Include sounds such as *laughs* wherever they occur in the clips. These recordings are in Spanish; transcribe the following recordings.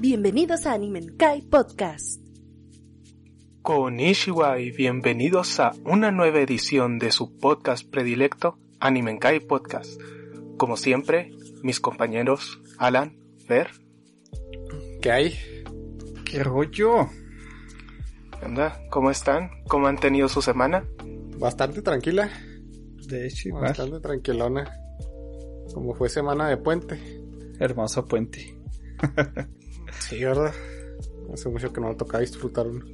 Bienvenidos a Animenkai Podcast. Konnichiwa y bienvenidos a una nueva edición de su podcast predilecto, Animenkai Podcast. Como siempre, mis compañeros Alan, Fer. ¿Qué hay? ¿Qué rollo? ¿Qué onda? ¿Cómo están? ¿Cómo han tenido su semana? Bastante tranquila. De hecho. Bastante tranquilona. Como fue semana de puente. Hermoso puente. *laughs* sí, ¿verdad? Hace mucho que no me toca disfrutar uno.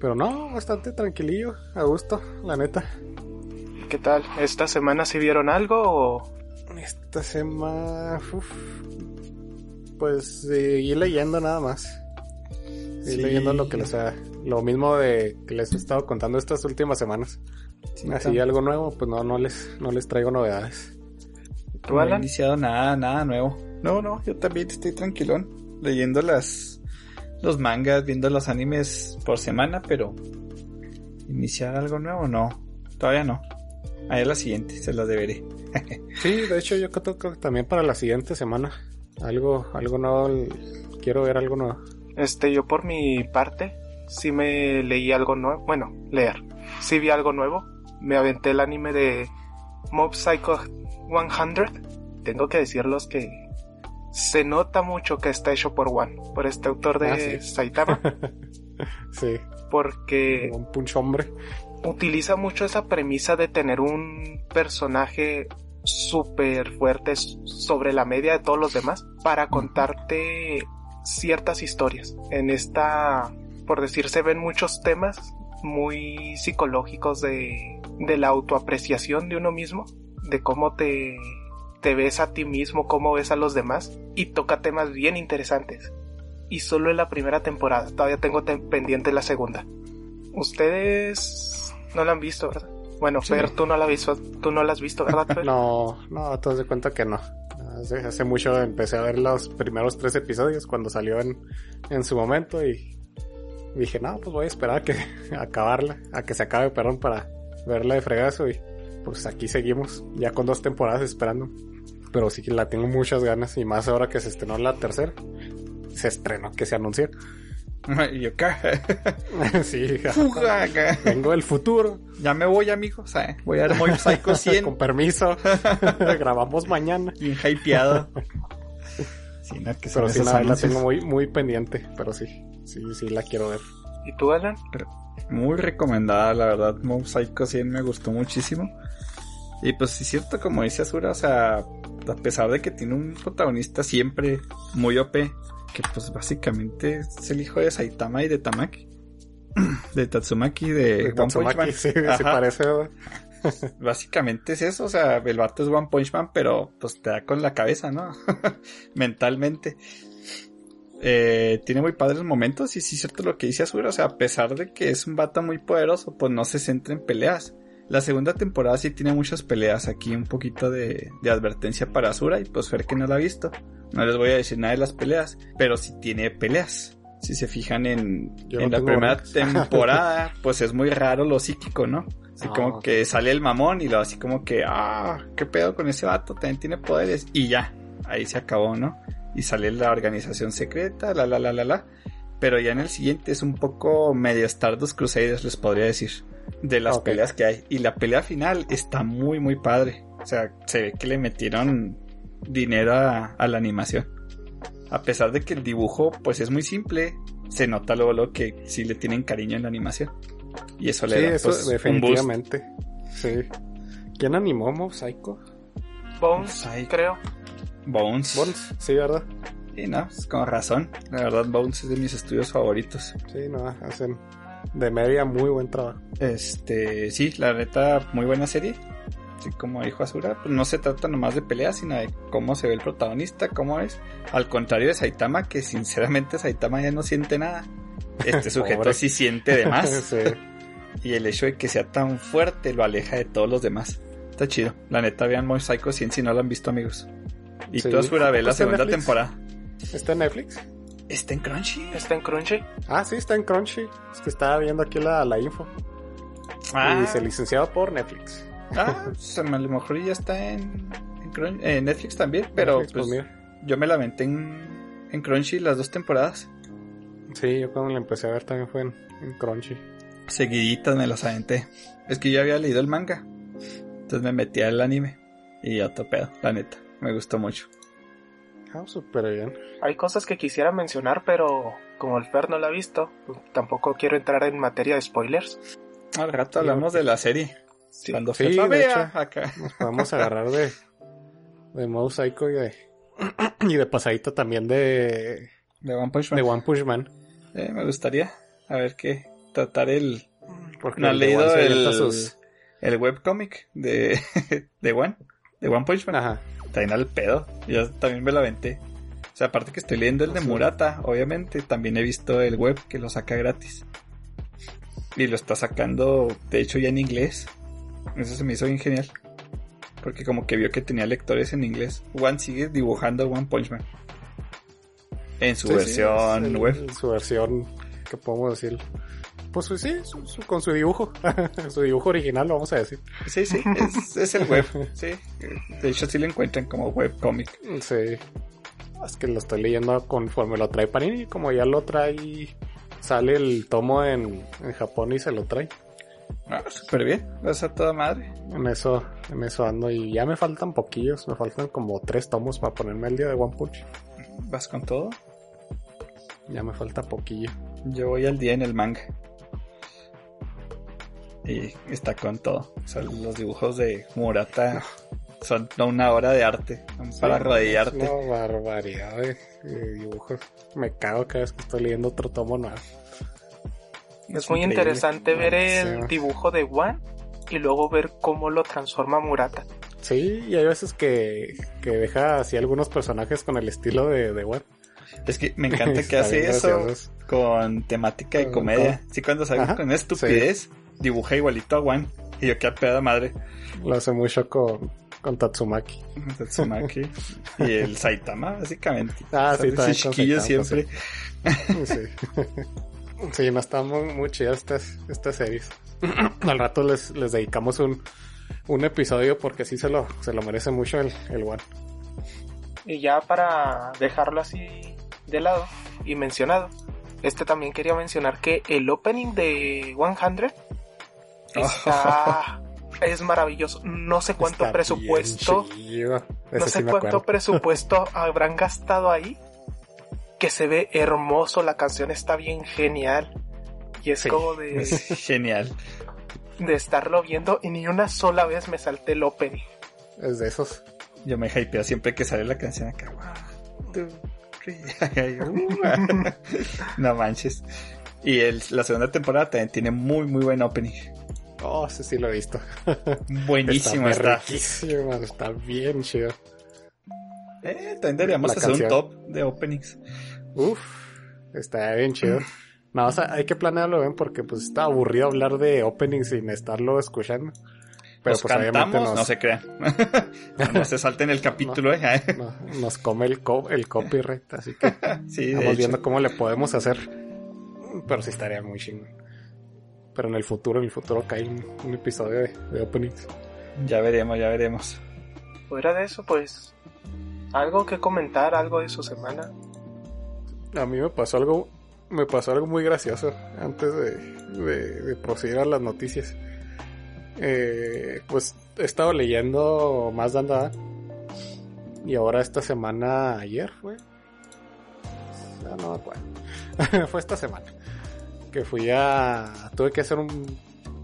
Pero no, bastante tranquilillo, a gusto, la neta. ¿Qué tal? ¿Esta semana sí vieron algo o...? Esta semana... uf, pues seguí leyendo nada más. Seguí Sí. leyendo lo que les ha... Lo mismo de que les he estado contando estas últimas semanas. Sí, Así tam- algo nuevo, pues no, no les, no les traigo novedades. ¿Tú, No he iniciado nada, nada nuevo. No, no, yo también estoy tranquilón. Leyendo las los mangas, viendo los animes por semana, pero iniciar algo nuevo no. Todavía no. Ahí la siguiente, se las deberé. *laughs* Sí, de hecho yo creo que también para la siguiente semana. Algo, algo nuevo. Quiero ver algo nuevo. Este, yo por mi parte, sí me leí algo nuevo. Bueno, leer. Sí vi algo nuevo. Me aventé el anime de Mob Psycho 100. Tengo que decirlos que se nota mucho que está hecho por One, por este autor de Ah, sí. *laughs* Saitama, Sí, porque un punch hombre. utiliza mucho esa premisa de tener un personaje súper fuerte sobre la media de todos los demás para contarte ciertas historias. En esta, por decir, se ven muchos temas muy psicológicos de, de la autoapreciación de uno mismo, de cómo te, te ves a ti mismo, cómo ves a los demás, y toca temas bien interesantes. Y solo en la primera temporada, todavía tengo te- pendiente la segunda. Ustedes no la han visto, ¿verdad? Bueno, Sí. Fer, tú no la has visto, tú no la has visto, ¿verdad, *laughs* Fer? No, no, te das de cuenta que no. Hace, hace mucho empecé a ver los primeros tres episodios cuando salió en, en su momento y dije, no, pues voy a esperar a que a *laughs* acabarla, a que se acabe, perdón, para verla de fregazo y pues aquí seguimos, ya con dos temporadas esperando. Pero sí que la tengo muchas ganas y más ahora que se estrenó la tercera. Se estrenó, que se anunció. *laughs* y yo, ¿qué? *laughs* sí, Fuga, acá. vengo del futuro. Ya me voy, amigos. eh. Voy a ver Mob Psycho *laughs* 100. Con permiso, grabamos mañana. Bien hypeado. Sí, no, que Pero sí, la, tengo muy, muy pendiente. Pero sí, sí, sí la quiero ver. ¿Y tú, Alan? Muy recomendada, la verdad. Mob Psycho 100 me gustó muchísimo. Y pues sí es cierto, como dice Azura, o sea, a pesar de que tiene un protagonista siempre muy OP, que pues básicamente es el hijo de Saitama y de Tamaki. *clears throat* De Tatsumaki de, De One Punch Man. sí, Ajá. parece. *laughs* Básicamente es eso, o sea, el vato es One Punch Man, pero pues te da con la cabeza, ¿no? *laughs* Mentalmente. Eh, tiene muy padres momentos y sí es cierto lo que dice Azura, o sea, a pesar de que es un vato muy poderoso, pues no se centra en peleas. La segunda temporada sí tiene muchas peleas, aquí un poquito de, de advertencia para Azura y pues Fer que no la ha visto. No les voy a decir nada de las peleas, pero sí tiene peleas. Si se fijan en, Yo en no la primera temporada, *laughs* pues es muy raro lo psíquico, ¿no? Así Ah, como que sale el mamón y luego así como que, ah, qué pedo con ese vato, también tiene poderes. Y ya, ahí se acabó, ¿no? Y sale la organización secreta, la, la, la, la, la. Pero ya en el siguiente es un poco medio Stardust Crusaders, les podría decir, de las peleas que hay. Y la pelea final está muy, muy padre. O sea, se ve que le metieron dinero a, a la animación. A pesar de que el dibujo, pues es muy simple, se nota luego, luego que sí le tienen cariño en la animación. Y eso le Sí, da eso pues, un boost. definitivamente. Sí. ¿Quién animó Mob Psycho? Bones, creo. Bones. Bones, sí, ¿verdad? Sí, no, es con razón. La verdad, Bones es de mis estudios favoritos. Sí, no, hacen de media muy buen trabajo. Este, sí, la neta, muy buena serie. Así como dijo Azura, pues no se trata nomás de peleas, sino de cómo se ve el protagonista, cómo es. Al contrario de Saitama, que sinceramente Saitama ya no siente nada. Este *laughs* sujeto sí siente de más. *laughs* sí. y el hecho de que sea tan fuerte lo aleja de todos los demás. Está chido. La neta, vean Mob Psycho 100 si no lo han visto, amigos. Y Sí. tú, Azura, ve la ¿Está en segunda Netflix? temporada. ¿Está en Netflix? Está en Crunchy. ¿Está en Crunchy? Ah, sí, está en Crunchy. Es que estaba viendo aquí la, la info. Ah, Y dice licenciado por Netflix. ah, pues, a lo mejor ya está en, en Crunch- en Netflix también, pero Netflix, pues, pues, mira. yo me la aventé en, en Crunchy las dos temporadas. Sí, yo cuando la empecé a ver también fue en, en Crunchy. Seguiditas me las aventé. Es que yo había leído el manga. Entonces me metí al anime. Y otro pedo, la neta. Me gustó mucho. Ah, súper bien. Hay cosas que quisiera mencionar, pero como el Fer no la ha visto, tampoco quiero entrar en materia de spoilers. Al rato hablamos de la serie. Sí. Cuando Sí, Fer la de vea, hecho. acá. Nos podemos agarrar de, de Mouse Psycho y de, y de pasadito también de, De One Punch Man. de One Punch Man. Eh, me gustaría. A ver qué. Tratar el. Porque ¿No de leído el, sus- el webcomic de, *laughs* de One? De One Punch Man. Ajá. También al pedo. Yo también me la aventé. O sea, aparte que estoy leyendo el de. Murata, obviamente, también he visto el web que lo saca gratis. Y lo está sacando, de hecho, ya en inglés. Eso se me hizo bien genial. Porque como que vio que tenía lectores en inglés. One sigue dibujando One Punch Man. En su Sí, versión web. Su versión, ¿qué podemos decir? Pues sí, su- su- con su dibujo. *laughs* su dibujo original, lo vamos a decir. Sí, sí, es, es el web. Sí. *laughs* De hecho, sí lo encuentran como webcomic. Sí. Es que lo estoy leyendo conforme lo trae Panini. Como ya lo trae, sale el tomo en, en Japón y se lo trae. Ah, súper bien. Vas a toda madre. En eso, en eso ando. Y ya me faltan poquillos. Me faltan como tres tomos para ponerme al día de One Punch. Vas con todo. Ya me falta poquillo. Yo voy al día en el manga. Y está con todo. O sea, los dibujos de Murata son una hora de arte. son para Sí, arrodillarte. Es una barbaridad de, de dibujos. Me cago cada vez que estoy leyendo otro tomo nuevo. Es muy interesante ver el Sí. dibujo de One y luego ver cómo lo transforma Murata. Sí, y hay veces que, que deja así algunos personajes con el estilo de, de One. Es que me encanta *laughs* que hace eso graciosos. con temática y Con- comedia. Sí, cuando sale Ajá, con estupidez, dibuja igualito a One. Y yo qué pedo madre. Lo hace mucho con, con Tatsumaki. Tatsumaki y el Saitama, básicamente. Ah, sí, también chiquillo Saitama, siempre. Sí. sí, *laughs* no están muy, muy chidas estas, estas series. *clears throat* Al rato les, les dedicamos un, un episodio porque sí se lo, se lo merece mucho el, el One. Y ya para dejarlo así de lado y mencionado, este también quería mencionar que el opening de 100 está, *laughs* es maravilloso. No sé cuánto Está presupuesto, no sé cuánto presupuesto *laughs* habrán gastado ahí. Que se ve hermoso, la canción está bien genial. Y es Sí. como de, *laughs* Es genial. de estarlo viendo y ni una sola vez me salté el opening. Es de esos. Yo me hypeo siempre que sale la canción acá. No manches. Y el- la segunda temporada también tiene muy, muy buen opening. Oh, ese sí lo he visto. *laughs* Buenísimo está. riquísimo, está bien chido. Eh, también deberíamos hacer un top de openings. Uf, está bien chido. No, o sea, hay que planearlo bien porque pues está aburrido hablar de opening sin estarlo escuchando. Pero Nos pues obviamente cantamos, nos, no se crean. *laughs* no, se salten el *laughs* capítulo, eh. no- nos come el, co- el copyright, así que Sí, estamos hecho. viendo cómo le podemos hacer. Pero sí estaría muy chingón. Pero en el futuro, en el futuro cae un, un episodio de, de openings. Ya veremos, ya veremos. Fuera de eso, pues, algo que comentar, algo de su semana. A mí me pasó algo, me pasó algo muy gracioso antes de, de, de proceder a las noticias. Eh, pues he estado leyendo más de andada y ahora esta semana, ayer fue, Ah, no me acuerdo, *laughs* fue esta semana que fui a, tuve que hacer un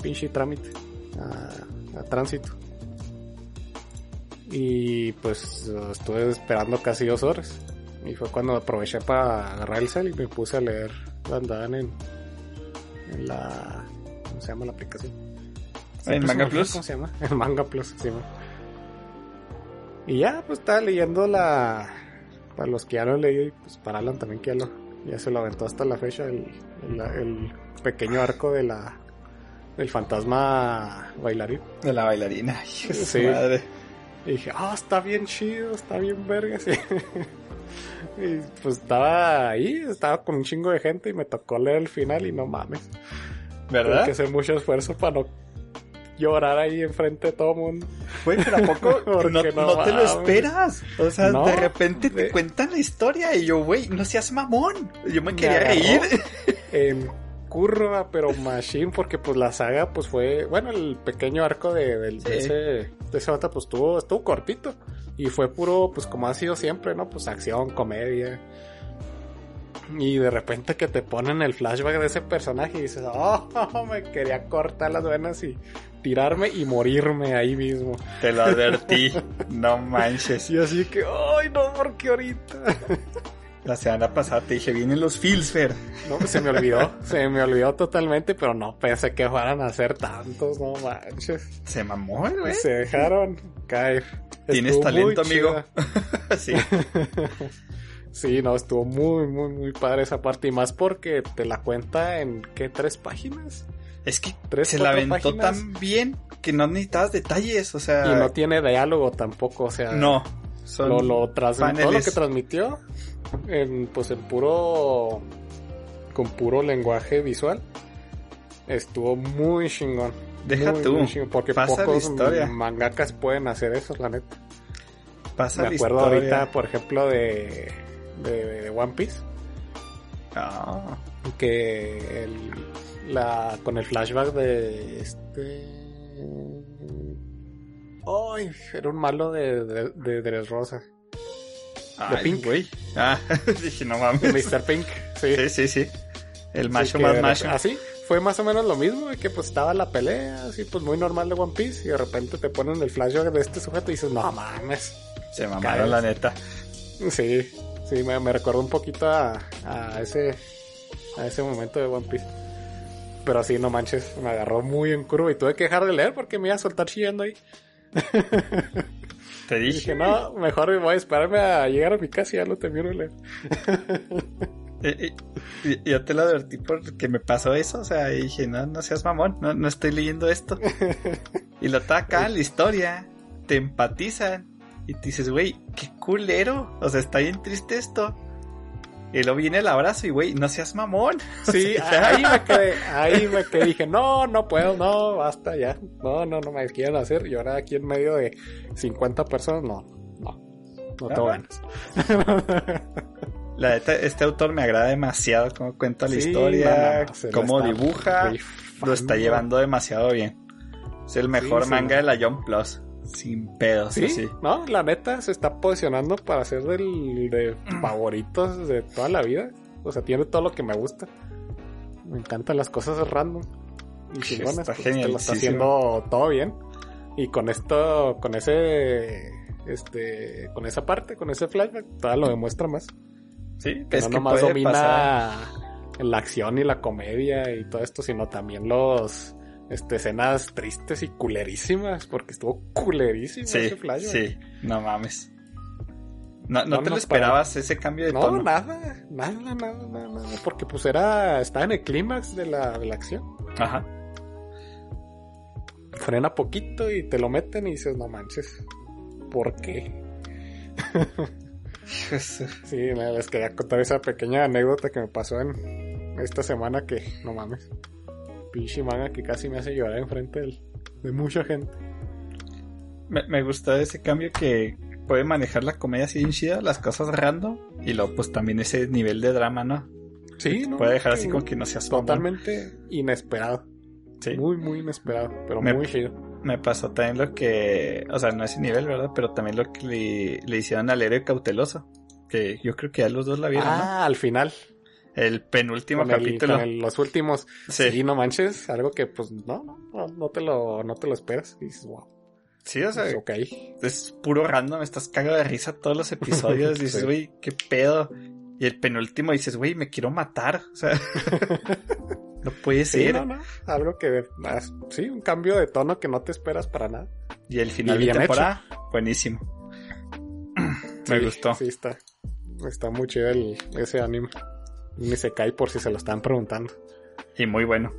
pinche trámite a, a tránsito y pues estuve esperando casi dos horas. Y fue cuando aproveché para agarrar el cel y me puse a leer Andaban en, en la. ¿Cómo se llama la aplicación? ¿En se Manga Plus? ¿Cómo se llama? *laughs* En Manga Plus, sí. Y ya, pues estaba leyendo la. Para los que ya lo leí, pues para Alan también que ya, lo, ya se lo aventó hasta la fecha, el, el, el pequeño arco de la. del fantasma bailarín. De la bailarina. *laughs* Sí. madre. Y dije, ah, está bien chido, está bien verga, sí. *laughs* y pues estaba ahí, estaba con un chingo de gente y me tocó leer el final y no mames. Tuve ¿Verdad? que hacer mucho esfuerzo para no llorar ahí enfrente de todo mundo. Güey, pero ¿a poco *laughs* Porque no, no no te lo esperas? O sea, No, de repente te de- cuentan la historia y yo, güey, no seas mamón. Yo me Me quería reír. *laughs* En curva, pero machine, porque pues la saga pues fue, bueno, el pequeño arco de, de Sí. ese, de ese vato, pues estuvo, estuvo cortito. Y fue puro, pues como ha sido siempre, ¿no? Pues acción, comedia. Y de repente que te ponen el flashback de ese personaje y dices, oh, *laughs* me quería cortar las venas y tirarme y morirme ahí mismo. Te lo advertí. *laughs* No manches. Y así que, ay, no, porque ahorita. *laughs* La semana pasada te dije, vienen los Filsfer. No, se me olvidó, se me olvidó totalmente, pero no pensé que fueran a ser tantos, no manches. Se mamó, güey. Se dejaron caer. Tienes Estuvo talento, amigo. *laughs* Sí. Sí, no, estuvo muy, muy, muy padre esa parte. Y más porque te la cuenta en, ¿qué? ¿Tres páginas? Es que Tres, se la aventó páginas. tan bien que no necesitabas detalles, o sea... Y no tiene diálogo tampoco, o sea... no. Son Lo, lo trans- todo lo que transmitió, en, pues en puro... Con puro lenguaje visual. Estuvo muy chingón. Deja Muy, tú. muy chingón, porque Pasa la pocos historia. mangakas pueden hacer eso, la neta. Pasa Me la acuerdo historia. ahorita, por ejemplo, de, de, de One Piece, Ah, que el, la, con el flashback de este... Ay, era un malo de, de, de Dressrosa. ay, Pink. güey. Ah, *laughs* dije, no mames. Mr. Pink, sí. Sí, sí, sí. El macho más de macho. Así, fue más o menos lo mismo, de que pues estaba la pelea, así pues muy normal de One Piece, y de repente te ponen el flashback de este sujeto y dices, no mames. Se mamaron, Caes. la neta. Sí, sí, me, me recordó un poquito a, a ese a ese momento de One Piece. Pero sí, no manches, me agarró muy en curva y tuve que dejar de leer porque me iba a soltar chillando ahí. Te *laughs* dije, dije, no, mejor me voy a esperarme a llegar a mi casa y ya lo termino de leer. *laughs* Eh, eh, y- yo te lo advertí porque me pasó eso, o sea, y dije, no, no seas mamón, no, no estoy leyendo esto. *laughs* y lo ataca la historia, te empatizan y te dices, güey, qué culero, o sea, está bien triste esto. Y luego viene el abrazo y, güey, no seas mamón. *laughs* Sí, ahí me *laughs* quedé, ahí me quedé, dije, no, no puedo, no, basta ya, no, no, no me quieren hacer, y ahora aquí en medio de 50 personas, no, no, no tengo Ah. ganas. *laughs* La neta, este autor me agrada demasiado cómo cuenta la Sí, historia, no, no, se la cómo dibuja, rifando. lo está llevando demasiado bien. Es el mejor sí, manga de la Jump Plus, sin pedos, Sí, así. no, la neta se está posicionando para ser del de favoritos de toda la vida. O sea, tiene todo lo que me gusta. Me encantan las cosas random y chingonas. está pues, te lo está haciendo todo bien. Y con esto, con ese, este, con esa parte, con ese flashback, todavía lo demuestra más. Sí, Que es no que nomás domina pasar. la acción y la comedia y todo esto, sino también los, este, escenas tristes y culerísimas, porque estuvo culerísimo Sí, ese flashback. sí, no mames. No, no No, te no, lo esperabas ese cambio de No, tono. nada, nada, nada, nada, nada, porque pues era, estaba en el clímax de la, de la acción. Ajá. Frena poquito y te lo meten y dices, no manches, ¿por qué? *laughs* Sí, les quería contar esa pequeña anécdota que me pasó en esta semana que, no mames, pinche manga que casi me hace llorar enfrente del- de mucha gente. Me, me gustó ese cambio que puede manejar la comedia así chida, las cosas random, y luego pues también ese nivel de drama, ¿no? Sí, ¿no? puede dejar así como que no seas mamón. Totalmente inesperado, Sí. muy, muy inesperado, pero Me- muy chido. Me pasó también lo que, o sea, no ese nivel, ¿verdad? Pero también lo que le, le hicieron al héroe cauteloso. Que yo creo que ya los dos la vieron, Ah, al final, ¿no? El penúltimo con, el- capítulo. con el- los últimos. Sí. Sí. no manches, algo que pues no, no, no, te lo, no te lo esperas. Y dices, wow, Sí, o sea, pues, ok. es puro random, estás cagado de risa todos los episodios. *laughs* Dices, Sí. güey, qué pedo. Y el penúltimo dices, güey, me quiero matar. O sea, *laughs* *laughs* no puede Sí, ser. no, no, algo que, sí, un cambio de tono que no te esperas para nada. Y el final Y de temporada, buenísimo. *clears throat* me Sí, gustó. Sí, está, está muy chido el, ese anime. Ni se cae por si se lo están preguntando. Y muy bueno.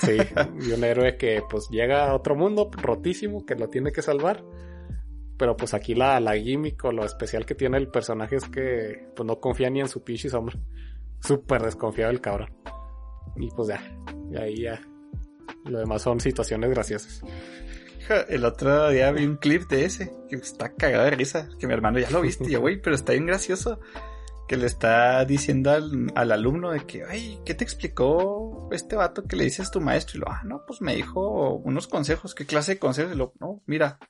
Sí, *laughs* y un héroe que pues llega a otro mundo rotísimo que lo tiene que salvar. Pero pues aquí la, la gimmick o lo especial que tiene el personaje es que pues no confía ni en su pinche sombra. Súper desconfiado el cabrón. Y pues ya, y ahí ya Lo demás son situaciones graciosas. El otro día vi un clip de ese que está cagado de risa. Que mi hermano ya lo viste, yo, *laughs* güey, pero está bien gracioso. Que le está diciendo al, al alumno de que, ay, ¿qué te explicó este vato que le dices a tu maestro? Y lo, ah, no, pues me dijo unos consejos. ¿Qué clase de consejos? Y lo, no, mira,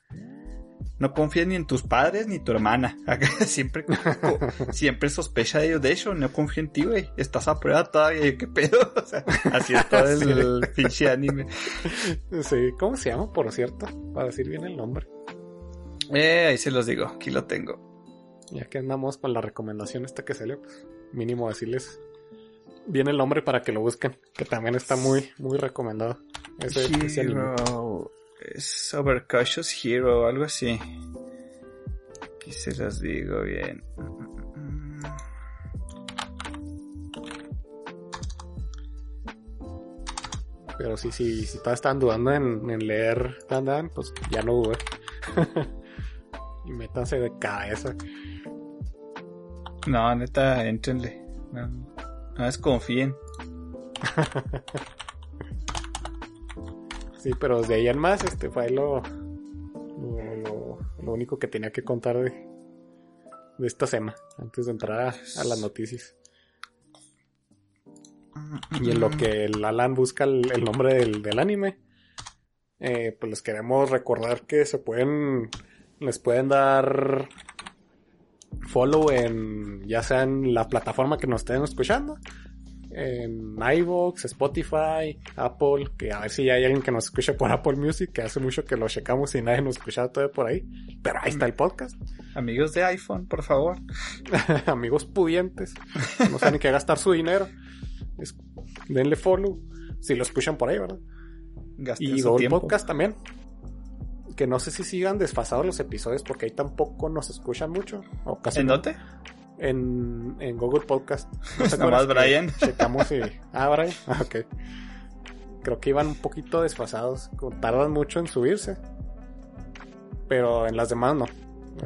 no confíes ni en tus padres ni tu hermana. *laughs* Siempre, siempre sospecha de ellos. De hecho, no confío en ti, güey. Estás a prueba todavía. ¿Qué pedo? *laughs* O sea, así es todo *laughs* el, el pinche anime. Sí, ¿cómo se llama, por cierto? Para decir bien el nombre. Eh, ahí se los digo. Aquí lo tengo. Ya que andamos con la recomendación esta que salió, pues mínimo decirles bien el nombre para que lo busquen, que también está muy, muy recomendado. Ese, ese. Es Overcautious Hero, algo así. Aquí se los digo bien. Pero sí, sí, si todavía están dudando en, en leer Dandan, pues ya no duden. *laughs* y métanse de cabeza. No, neta, éntrenle. No, no desconfíen. *laughs* Sí, pero desde ahí en más, este fue lo, lo, único que tenía que contar de, de esta semana, antes de entrar a, las noticias. Y en lo que el Alan busca el, el nombre del, del anime, eh, pues les queremos recordar que se pueden, les pueden dar follow en, ya sea en la plataforma que nos estén escuchando, en iVoox, Spotify, Apple, que a ver si hay alguien que nos escuche por Apple Music, que hace mucho que lo checamos y nadie nos escucha todavía por ahí, pero ahí está el podcast. Amigos de iPhone, por favor. *laughs* Amigos pudientes, no saben qué gastar su dinero, denle follow, si lo escuchan por ahí, ¿verdad? Gasten Y su tiempo. Podcast también. Que no sé si sigan desfasados los episodios porque ahí tampoco nos escuchan mucho. O casi ¿En no. dónde? En, en Google Podcast. *laughs* ¿No Nomás que Brian. Checamos y. Ah, Brian. Ah, *laughs* ok. Creo que iban un poquito desfasados. Tardan mucho en subirse. Pero en las demás no.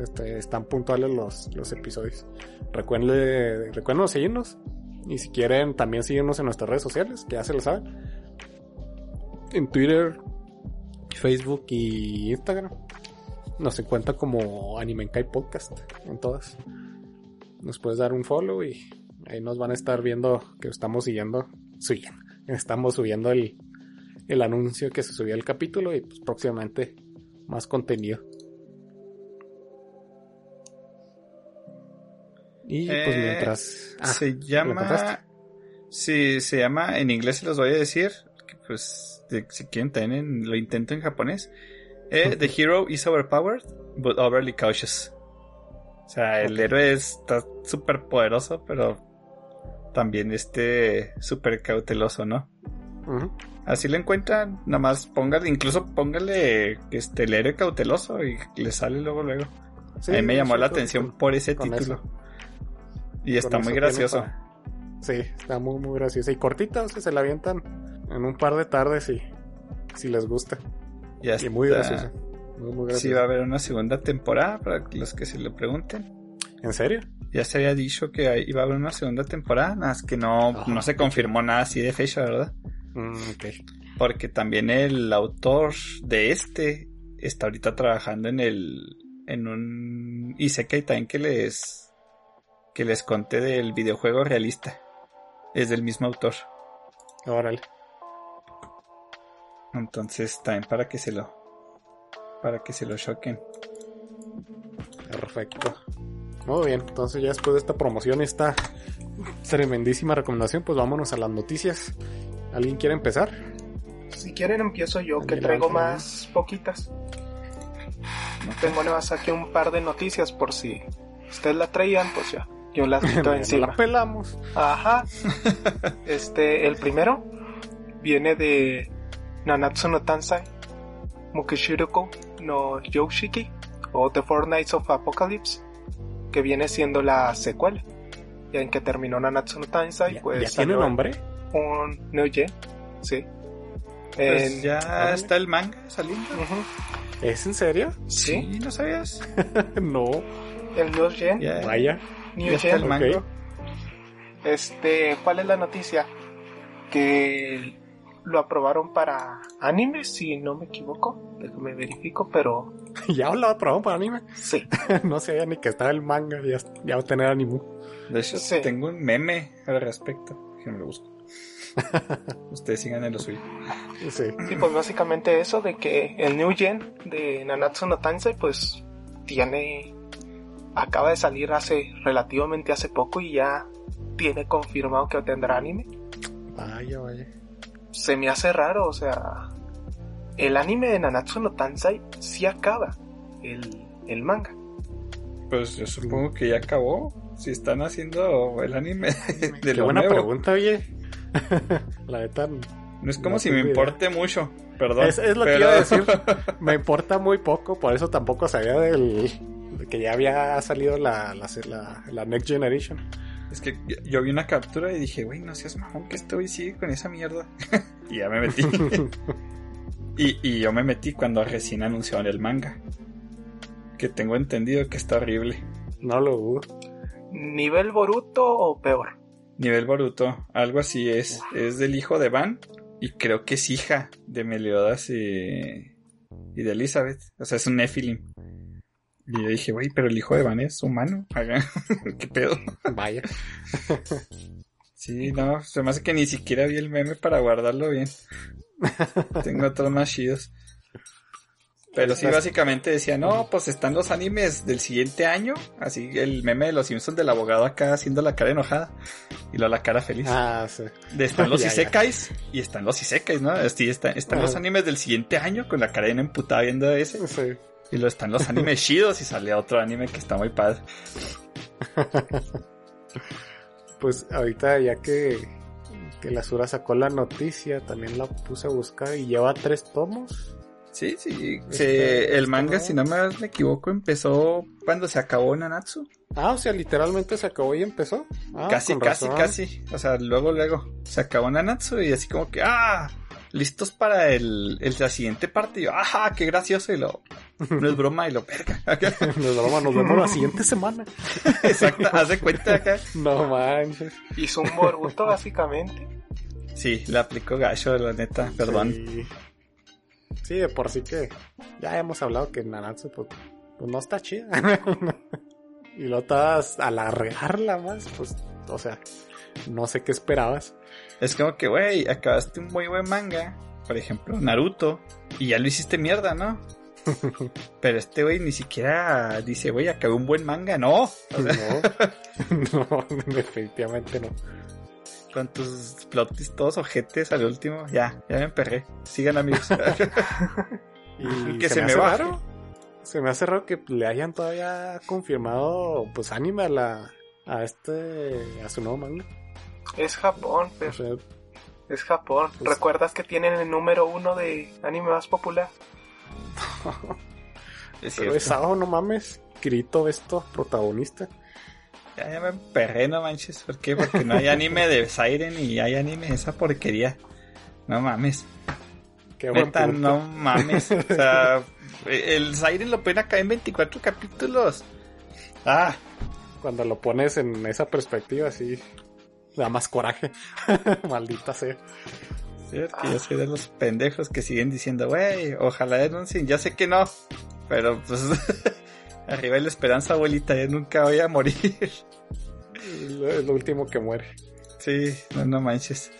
Este, están puntuales los, los episodios. Recuerden, recuerden seguirnos. Y si quieren, también síguenos en nuestras redes sociales, que ya se lo saben. En Twitter, Facebook y Instagram. Nos encuentra como Animenkai Podcast en todas. Nos puedes dar un follow y ahí nos van a estar viendo que estamos siguiendo. siguiendo, estamos subiendo el, el anuncio que se subió el capítulo y pues próximamente más contenido. Y pues Eh, mientras. Ah, se ¿lo llama. Sí, se llama. En inglés se los voy a decir. que, pues, de- si quieren, también lo intento en japonés. Eh, the hero is overpowered, but overly cautious. O sea, el héroe está súper poderoso, pero también este súper cauteloso, ¿no? Así lo encuentran, nada más póngale, incluso póngale este, el héroe cauteloso y le sale luego luego. Sí, a mí me llamó la atención con- por ese título. eso. Y está muy gracioso. para- Sí, está muy, muy graciosa. Y cortita, o sea, se la avientan en un par de tardes y si les gusta. Ya Y muy graciosa. Muy, muy Sí, graciosa. va a haber una segunda temporada para los que se lo pregunten. ¿En serio? Ya se había dicho que iba a haber una segunda temporada, nada más que no, Ah, no se confirmó nada así de fecha, ¿verdad? Mm. Porque también el autor de este está ahorita trabajando en el. en un. Y sé que hay también que les. que les conté del videojuego realista. Es del mismo autor. Órale. Entonces también para que se lo. para que se lo choquen. Perfecto. Muy bien, entonces ya después de esta promoción y esta tremendísima recomendación, pues vámonos a las noticias. ¿Alguien quiere empezar? Si quieren empiezo yo, que traigo más poquitas. Tengo nuevas aquí un par de noticias por si ustedes la traían, pues ya, yo las quito *laughs* encima. la pelamos. Ajá. *laughs* Este, el primero viene de Nanatsu no Tansai Mukishiroko no Yoshiki o The Four Nights of Apocalypse, que viene siendo la secuela. Ya en que terminó Nanatsu no Tansai, ¿Ya, pues ya tiene nombre? un New Gen, sí. Pues En- ya está el manga saliendo. ¿Es en serio? Sí, ¿no sabías? *laughs* no. el New Gen, Ya, Vaya. New ya está el Gen. manga. Este, ¿cuál es la noticia? Que lo aprobaron para anime, si no me equivoco. Déjame verifico, pero *laughs* ¿Ya lo aprobaron para anime? sí. *laughs* no sabía ni que estaba el manga, ya, ya va a tener anime. De hecho, Sí. tengo un meme al respecto. Que me lo busco. *laughs* Ustedes sigan en lo suyo. Sí. Y pues básicamente eso de que el New Gen de Nanatsu no Tansei pues tiene acaba de salir hace relativamente hace poco y ya tiene confirmado que tendrá anime. Vaya, vaya. Se me hace raro, o sea, el anime de Nanatsu no Tansei sí acaba el, el manga. Pues yo supongo que ya acabó. Si están haciendo el anime *laughs* de Qué lo buena nuevo. pregunta, oye. *laughs* La neta, No es como No si me idea. importe mucho. Perdón. Es, es lo que iba a decir. *laughs* Me importa muy poco, por eso tampoco sabía del de que ya había salido la, la, la, la Next Generation. Es que yo- vi una captura y dije, güey, no seas mamón que estoy sigue con esa mierda. *laughs* y ya me metí. *laughs* y, y yo me metí cuando recién anunciaron el manga. Que tengo entendido que está horrible. No lo dudo. ¿Nivel Boruto o peor? Nivel Boruto, algo así es. Es del hijo de Van. Y creo que es hija de Meliodas y, y de Elizabeth. O sea, es un Nephilim. Y yo dije, güey, pero el hijo de Van es humano. *laughs* ¿Qué pedo? Vaya. Sí, no, se me hace que ni siquiera vi el meme para guardarlo bien. Tengo otros más chidos. Pero sí, básicamente decía, no, pues están los animes del siguiente año. Así el meme de los Simpsons del abogado acá haciendo la cara enojada. Y luego la cara feliz. Ah, sí. De están los *laughs* Ya, ya. isekais y están los isekais, ¿no? Sí, está- están los animes del siguiente año con la cara bien emputada viendo ese. Sí. Y luego están los animes *laughs* chidos y sale otro anime que está muy padre. Pues ahorita ya que, que la Sura sacó la noticia, también la puse a buscar y lleva tres tomos. Sí, sí. Se- el está manga, si no me me equivoco, empezó cuando se acabó Nanatsu. Ah, o sea, literalmente se acabó y empezó. Ah, casi, casi, razón. casi. O sea, luego, luego se acabó Nanatsu y así como que, ah, listos para el, el- la siguiente parte. Y yo, ajá, qué gracioso. Y lo, *laughs* no es broma y lo perca. Nos vemos, nos vemos la siguiente semana. *laughs* Exacto, haz de cuenta acá. No manches. Hizo un Boruto básicamente. Sí, le aplicó gacho, la neta, perdón. Sí. Sí, de por sí que ya hemos hablado que Nanatsu pues, pues no está chida. *laughs* y lo estás a alargarla más, pues, o sea, no sé qué esperabas. Es como que, güey, acabaste un muy buen manga. Por ejemplo, Naruto. Y ya lo hiciste mierda, ¿no? *laughs* Pero este güey ni siquiera dice, güey, acabé un buen manga. No. O sea, No, *laughs* *laughs* no, definitivamente no. con tus plot twists todos ojetes al último. Ya, ya me emperré. Sigan amigos. Y Que se me raro. Se me hace raro que le hayan todavía confirmado pues anime a la a este a su nuevo manga. Es Japón, O pero sea, es Japón. ¿Recuerdas que tienen el número uno de anime más popular? *laughs* es pero es Sao, no mames. Kirito esto, protagonista. Ya, ya me emperré, no manches. ¿Por qué? Porque no hay anime de Siren y hay anime de esa porquería. No mames. Qué buen Neta, punto. no mames. O sea, *laughs* el Siren lo pueden acá en 24 capítulos. Ah, Cuando lo pones en esa perspectiva, sí. Da más coraje. *laughs* Maldita sea. que yo soy de los pendejos que siguen diciendo, güey, ojalá denuncien. Ya sé que no, pero pues *laughs* arriba la esperanza, abuelita, yo nunca voy a morir. Es lo, es lo último que muere. Sí, no, no manches.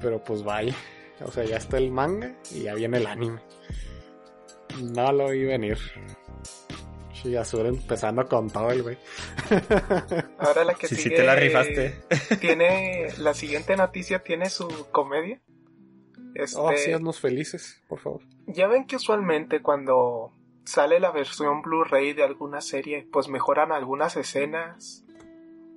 Pero pues vaya. O sea, ya está el manga y ya viene el anime. No lo vi venir. Shiyazura empezando con todo el güey. Ahora la que Sí, sí sigue te la rifaste. tiene la siguiente noticia tiene su comedia. Este, Oh, sí, felices, por favor. ya ven que usualmente cuando sale la versión Blu-ray de alguna serie, pues mejoran algunas escenas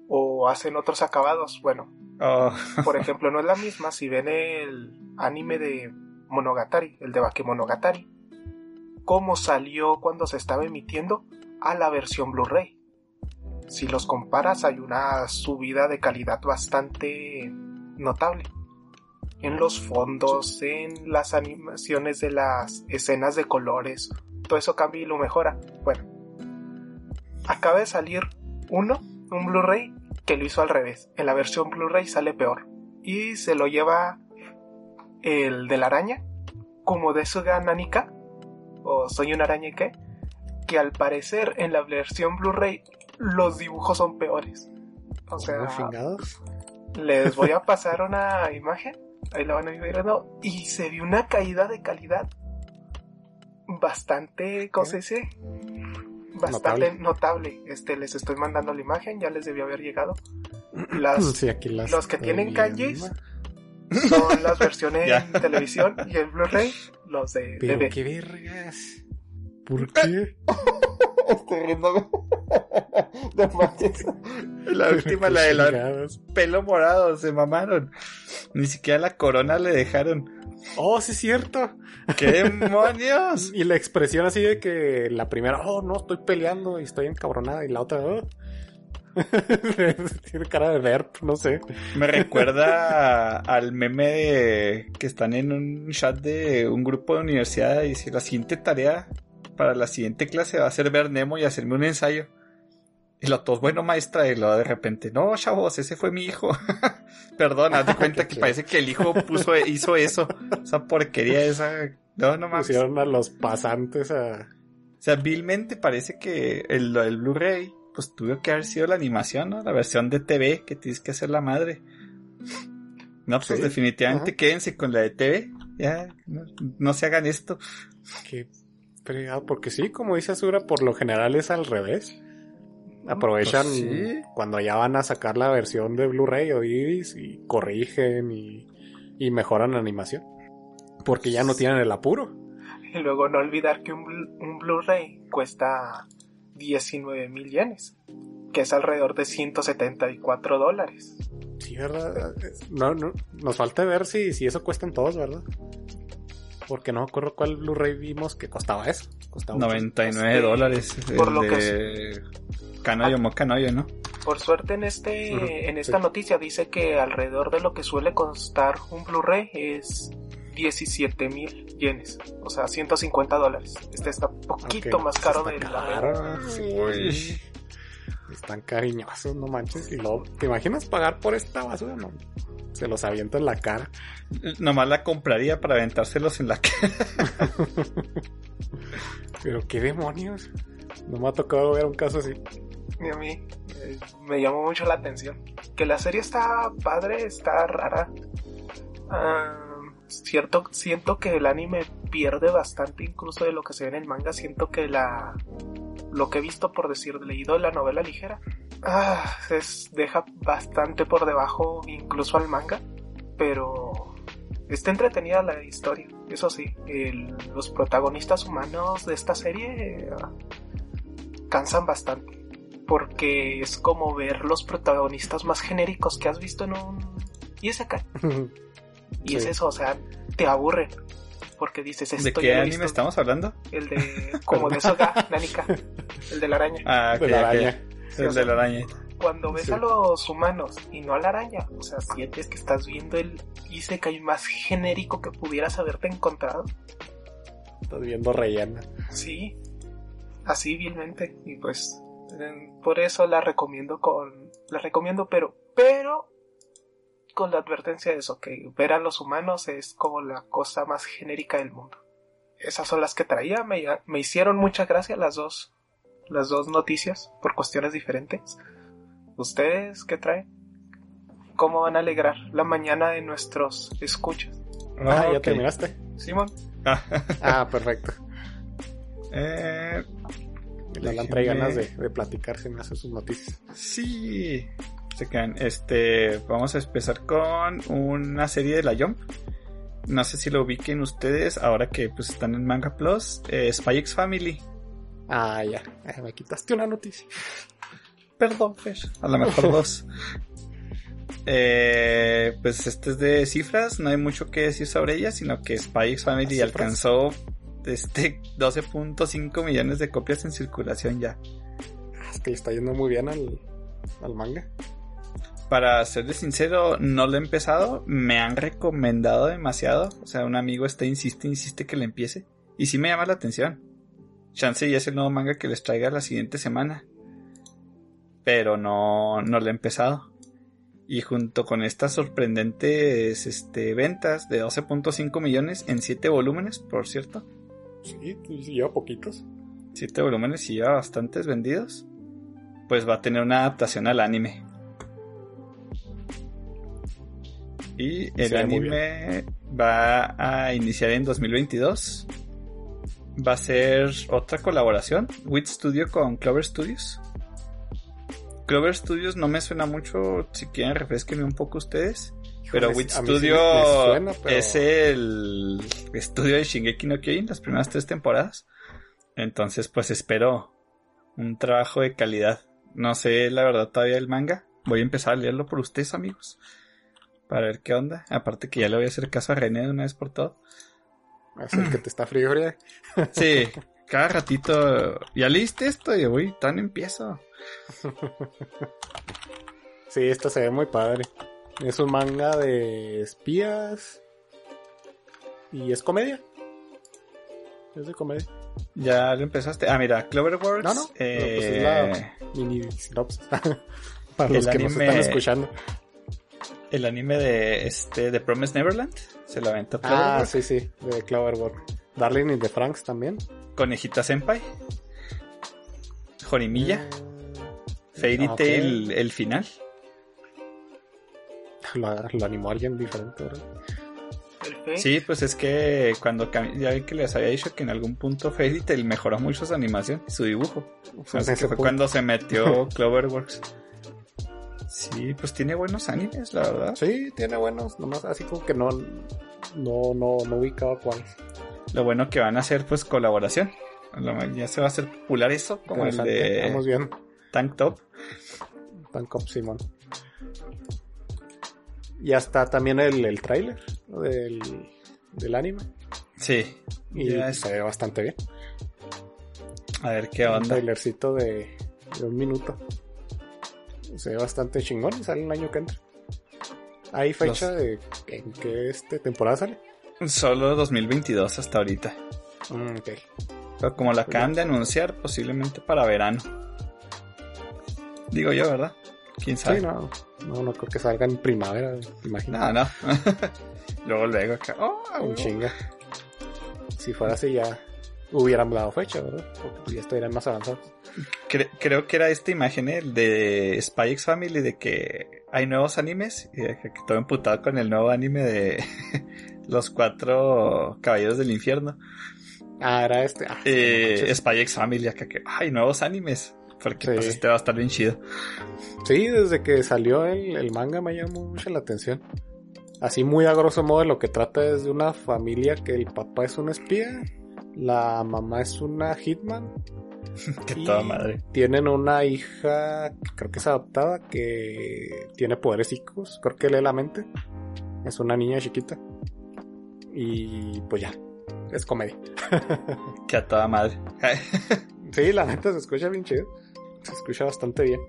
o hacen otros acabados. Bueno, Oh, por *laughs* ejemplo, no es la misma si ven el anime de Monogatari, el de Bakemonogatari, cómo salió cuando se estaba emitiendo a la versión Blu-ray. Si los comparas hay una subida de calidad bastante notable. En los fondos, en las animaciones de las escenas de colores, todo eso cambia y lo mejora. Bueno, acaba de salir uno, un Blu-ray, que lo hizo al revés. En la versión Blu-ray sale peor. Y se lo lleva el de la araña, como de Suga Nanika, o Soy una araña y qué, que al parecer en la versión Blu-ray los dibujos son peores. O sea, les voy a *laughs* pasar una imagen, ahí la van a ir viendo, y se vio una caída de calidad bastante, ¿cómo se dice? Bastante notable. Este, les estoy mandando la imagen, ya les debió haber llegado. *clears throat* Las, Sí, aquí las los que tienen viendo. son las versiones *laughs* en televisión y el Blu-ray, los de Pero DVD. qué vergas. ¿Por qué? *laughs* Estoy riendo. *laughs* No manches. La última, la de Chingados. pelo morado, se mamaron. Ni siquiera la corona le dejaron. Oh, sí es cierto. ¡Qué demonios! *laughs* Y la expresión así de que la primera, oh, no, estoy peleando y estoy encabronada. Y la otra, oh. Tiene cara de ver, no sé. Me recuerda al meme de que están en un chat de un grupo de universidad y dice la siguiente tarea para la siguiente clase va a ser ver Nemo y hacerme un ensayo. Y lo todos, bueno maestra, y luego de repente, no chavos, ese fue mi hijo. *laughs* Perdón, haz de *laughs* cuenta que parece que el hijo puso, *laughs* hizo eso. Esa porquería esa. No, no mames. Pusieron a los pasantes a. O sea, vilmente parece que el, el Blu-ray, pues tuvo que haber sido la animación, ¿no? La versión de TV que tienes que hacer la madre. No, pues Sí. definitivamente Ajá. quédense con la de TV. Ya, no, no se hagan esto. Qué fregado, porque sí, como dice Azura, por lo general es al revés. Aprovechan Pues sí. cuando ya van a sacar la versión de Blu-ray o DVDs y corrigen y, y mejoran la animación. Porque ya no tienen el apuro. *laughs* Y luego no olvidar que un, un Blu-ray cuesta 19 mil yenes, que es alrededor de 174 dólares. Sí, ¿verdad? No, no, nos falta ver si, si eso cuestan todos, ¿verdad? Porque no me acuerdo cuál Blu-ray vimos que costaba eso. Costaba mucho. 99 Sí. dólares. Por lo que de Canoyo, Mocanoyo, ¿no? Por suerte en este en esta sí. noticia dice que alrededor de lo que suele costar un Blu-ray es 17 mil yenes, o sea, 150 dólares. Este está un poquito más caro está de la caro, Uy. sí. Están cariñosos, no manches. Y luego, ¿te imaginas pagar por esta basura? No. Se los aviento en la cara. Nomás la compraría para aventárselos en la *laughs* cara. Pero qué demonios. No me ha tocado ver un caso así. Y a mí eh, me llamó mucho la atención. Que la serie está padre, está rara. Ah, cierto, siento que el anime pierde bastante incluso de lo que se ve en el manga. Siento que la lo que he visto por decir leído la novela ligera ah, es, deja bastante por debajo incluso al manga. Pero está entretenida la historia. Eso sí, el- los protagonistas humanos de esta serie ah, cansan bastante porque es como ver los protagonistas más genéricos que has visto en un Isekai. *laughs* Y es eso, o sea, te aburren. Porque dices, esto ¿De ya qué anime visto". estamos hablando? El de, *laughs* como de Soga, Nanika, el de la araña. Ah, De ok, la ok. araña. El de la araña. Cuando ves Sí. a los humanos y no a la araña, o sea, sientes que estás viendo el Isekai más genérico que pudieras haberte encontrado. Estás viendo rellena. Sí, así vilmente. Y pues, por eso la recomiendo con. La recomiendo, pero. Pero. Con la advertencia de eso, que ver a los humanos es como la cosa más genérica del mundo. Esas son las que traía. Me, me hicieron mucha gracia las dos. Las dos noticias, por cuestiones diferentes. ¿Ustedes qué traen? ¿Cómo van a alegrar la mañana de nuestros escuchas? Ah, ya ok. terminaste. Simón, Ah, *laughs* Ah, perfecto. eh, La Alan trae ganas de, de platicar, se me hace sus noticias. Sí. Se quedan. Este, vamos a empezar con una serie de la Jump. No sé si lo ubiquen ustedes ahora que pues están en Manga Plus. Eh, Spy X Family. Ah, ya. Eh, me quitaste una noticia. Perdón, Fer. A lo mejor *laughs* dos. Eh, pues este es de cifras, no hay mucho que decir sobre ella, sino que Spy X Family alcanzó este 12.5 millones de copias en circulación ya. Ah, Es que le está yendo muy bien al, al manga. Para serles sincero, no lo he empezado, me han recomendado demasiado, o sea, un amigo está insiste, insiste que le empiece, y sí me llama la atención. Chance ya es el nuevo manga que les traiga la siguiente semana. Pero no, no lo he empezado. Y junto con estas sorprendentes este, ventas de 12.5 millones en 7 volúmenes, por cierto. Sí, lleva poquitos. 7 volúmenes y lleva bastantes vendidos. Pues va a tener una adaptación al anime. Y el anime va a iniciar en 2022. Va a ser otra colaboración, Wit Studio con Clover Studios. Clover Studios no me suena mucho, si quieren refresquenme un poco ustedes. Pero Wit Studio es el estudio de Shingeki no Kyojin, las primeras tres temporadas. Entonces, pues espero un trabajo de calidad. No sé la verdad todavía el manga. Voy a empezar a leerlo por ustedes, amigos para ver qué onda. Aparte que ya le voy a hacer caso a René de una vez por todo. Así que te está frío, frío. Sí, cada ratito. ¿Ya leíste esto? Y uy, tan empiezo. sí, esto se ve muy padre. Es un manga de espías. Y es comedia. Es de comedia. Ya lo empezaste. Ah, mira, Cloverworks. No, no. Eh... Pues es la mini *laughs* Para los que nos están escuchando el anime de este de Promise Neverland. Se lo aventó Ah, sí, sí, de Cloverwork. Darling y de Franks también. Conejita Senpai. Jorimilla. Mm, Fairy Tail, el final. *laughs* Lo, animó alguien diferente, ¿verdad? Sí, pues es que cuando ya vi que les había dicho que en algún punto Fairy Tail mejoró mucho su animación y su dibujo. O sea, que fue cuando se metió *laughs* Cloverworks. Sí, pues tiene buenos animes, la verdad. Sí, tiene buenos, nomás así como que no, no, no, no ubicaba cuál. Lo bueno que van a hacer pues colaboración. Ya se va a hacer popular eso, como el de Vamos bien. Tank Top. Tank Top Simón. Y hasta también el, el tráiler del, del anime. Sí. Y se ve bastante bien. A ver qué onda. Un trailercito de, de un minuto se ve bastante chingón y sale el año que entra. ¿Hay fecha de en qué este temporada sale? Solo 2022 hasta ahorita. Mm, ok. Pero como la acaban de anunciar, posiblemente para verano. Digo yo, ¿verdad? ¿Quién sabe? Sí, no, no, no creo que salga en primavera, imagino. No, no. *laughs* luego, luego acá. Oh, chinga. Si fuera así ya hubieran dado fecha, ¿verdad? Porque ya estarían más avanzados creo que era esta imagen el de Spy X Family de que hay nuevos animes y que todo emputado con el nuevo anime de *laughs* los cuatro caballeros del infierno. Ah, era este. Ah, eh, Spy X Family, acá que hay nuevos animes. Porque pues este va a estar bien chido. Sí, desde que salió el, el manga me llamó mucho la atención. Así muy a grosso modo lo que trata es de una familia que el papá es un espía, la mamá es una hitman *laughs* que toda madre. Tienen una hija, creo que es adoptada, que tiene poderes psíquicos, creo que lee la mente. Es una niña chiquita. Y pues ya, es comedia. *laughs* que a toda madre. *laughs* sí, la neta se escucha bien chido. Se escucha bastante bien.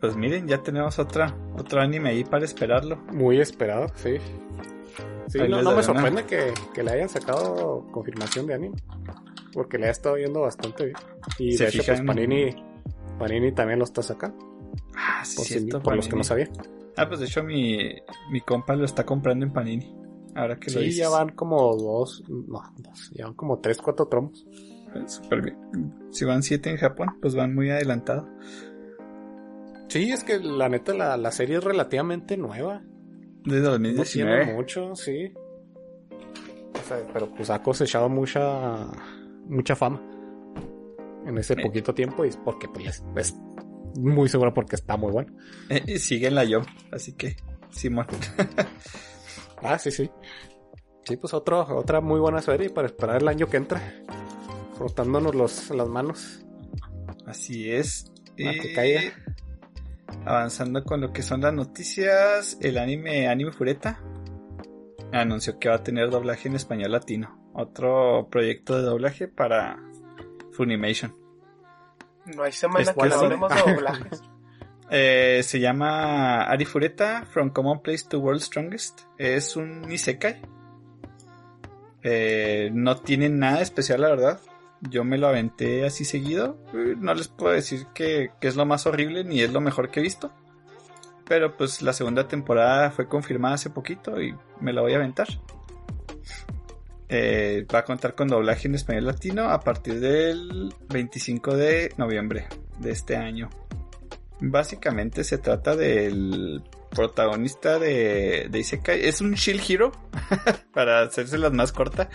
Pues miren, ya tenemos otra, otro anime ahí para esperarlo. Muy esperado, sí. Sí, no, me sorprende que, que, le hayan sacado confirmación de anime porque le ha estado yendo bastante bien. Y de hecho, pues Panini, Panini también lo está sacando. Ah, sí, por, cierto, por los que no sabían. Ah, pues de hecho mi, mi compa lo está comprando en Panini. Ahora que lo dices. Sí, ya van como dos, no, dos, ya van como tres, cuatro tromos. Pues, Súper bien. Si van siete en Japón, pues van muy adelantados. Sí, es que la neta la, la serie es relativamente nueva. Desde 2019. No tiene mucho, sí. O sea, pero pues ha cosechado mucha mucha fama en ese poquito tiempo y es porque pues es muy seguro porque está muy bueno. Eh, sigue en la yo, así que Simón. *laughs* ah, sí, sí. Sí, pues otro, otra muy buena serie para esperar el año que entra. Frotándonos los, las manos. Así es. que caiga. Avanzando con lo que son las noticias, el anime Anime Fureta anunció que va a tener doblaje en español latino otro proyecto de doblaje para Funimation. No hay semana que no hablemos de *laughs* doblajes. Eh, se llama Ari Fureta, From Common Place to World's Strongest. Es un Isekai. Eh, no tiene nada especial, la verdad. Yo me lo aventé así seguido. Eh, no les puedo decir que, que, es lo más horrible ni es lo mejor que he visto. pero pues la segunda temporada fue confirmada hace poquito y me la voy a aventar. Eh, va a contar con doblaje en español latino a partir del 25 de noviembre de este año. Básicamente se trata del protagonista de, de Isekai. Es un Shield Hero, *laughs* para hacerse las más corta.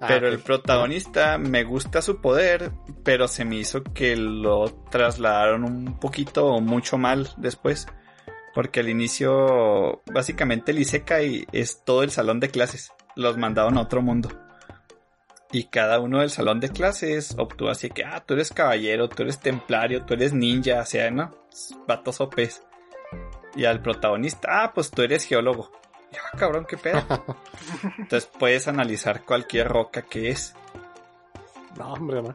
Ah, pero el protagonista me gusta su poder, pero se me hizo que lo trasladaron un poquito o mucho mal después. Porque al inicio, básicamente el Isekai es todo el salón de clases. Los mandaron a otro mundo. Y cada uno del salón de clases obtuvo así que, ah, tú eres caballero, tú eres templario, tú eres ninja, o sea, ¿no? Vatos OPs. Y al protagonista, ah, pues tú eres geólogo. Y, *laughs* ah, cabrón, qué pedo. Entonces puedes analizar cualquier roca que es. No, hombre, no.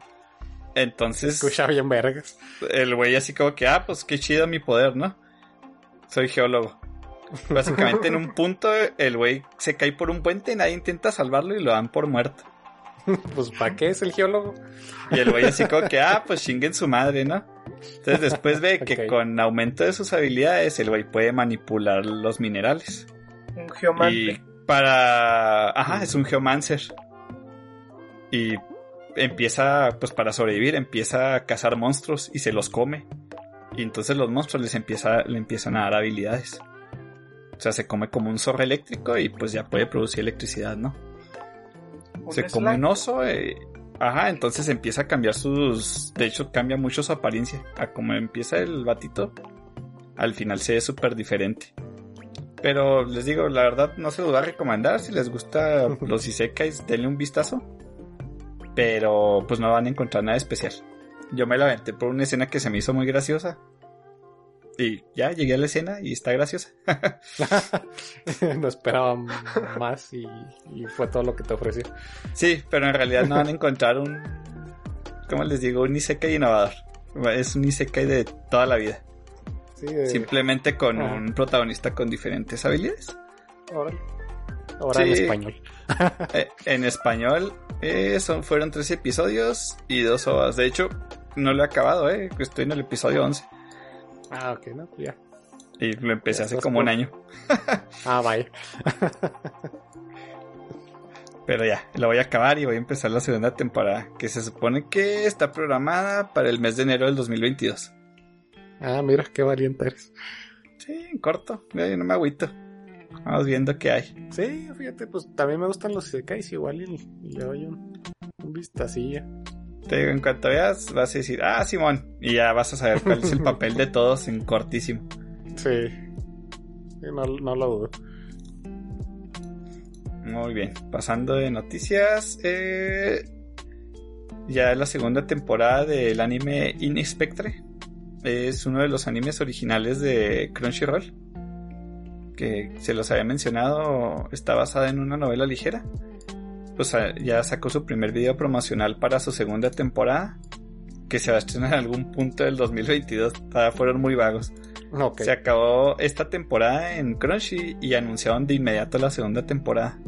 Entonces, Escucha bien vergas. el güey así como que, ah, pues qué chido mi poder, ¿no? Soy geólogo. Básicamente en un punto el güey se cae por un puente y nadie intenta salvarlo y lo dan por muerto. *laughs* Pues, ¿para qué es el geólogo? Y el güey así como que, ah, pues chinguen su madre, ¿no? Entonces después ve que con aumento de sus habilidades el güey puede manipular los minerales. Un geomante. Y para... Ajá, es un geomancer. Y empieza, pues para sobrevivir, empieza a cazar monstruos y se los come. Y entonces los monstruos les empieza, le empiezan a dar habilidades. O sea, se come como un zorro eléctrico y pues ya puede producir electricidad, ¿no? Se come un oso. eh, Ajá, entonces empieza a cambiar sus... De hecho, cambia mucho su apariencia. A como empieza el batito, al final se ve súper diferente. Pero les digo, la verdad no se los va a recomendar. Si les gusta *laughs* los isekais, denle un vistazo. Pero pues no van a encontrar nada especial. Yo me la aventé por una escena que se me hizo muy graciosa. Y ya llegué a la escena y está graciosa. *laughs* no esperaba más y, y fue todo lo que te ofreció. Sí, pero en realidad no van a encontrar un, ¿cómo les digo? Un Isekai innovador. Es un Isekai de toda la vida. Sí, de- Simplemente con Ah. un protagonista con diferentes habilidades. Ahora en español. *laughs* Eh, en español eh, son, fueron tres episodios y dos ovas. De hecho, no lo he acabado, eh. Estoy en el episodio 11 Ah, ok, no, pues ya. y lo empecé Ya hace como un año. *laughs* Ah, vaya. *laughs* Pero ya, lo voy a acabar y voy a empezar la segunda temporada, que se supone que está programada para el mes de enero del 2022. Ah, mira, qué valiente eres. Sí, en corto, eh, no me agüito. Vamos viendo qué hay. Sí, fíjate, pues también me gustan los isekais igual y, le doy un, un vistacillo. Te digo, en cuanto veas, vas a decir, ah, Simón, y ya vas a saber cuál es el papel de todos en cortísimo. Sí. Sí, no, no lo dudo. Muy bien, pasando de noticias, eh, ya la segunda temporada del anime Inspectre es uno de los animes originales de Crunchyroll, que se los había mencionado, está basada en una novela ligera. Pues ya sacó su primer video promocional para su segunda temporada, que se va a estrenar en algún punto del 2022, todavía fueron muy vagos. Ok. Se acabó esta temporada en Crunchy y anunciaron de inmediato la segunda temporada.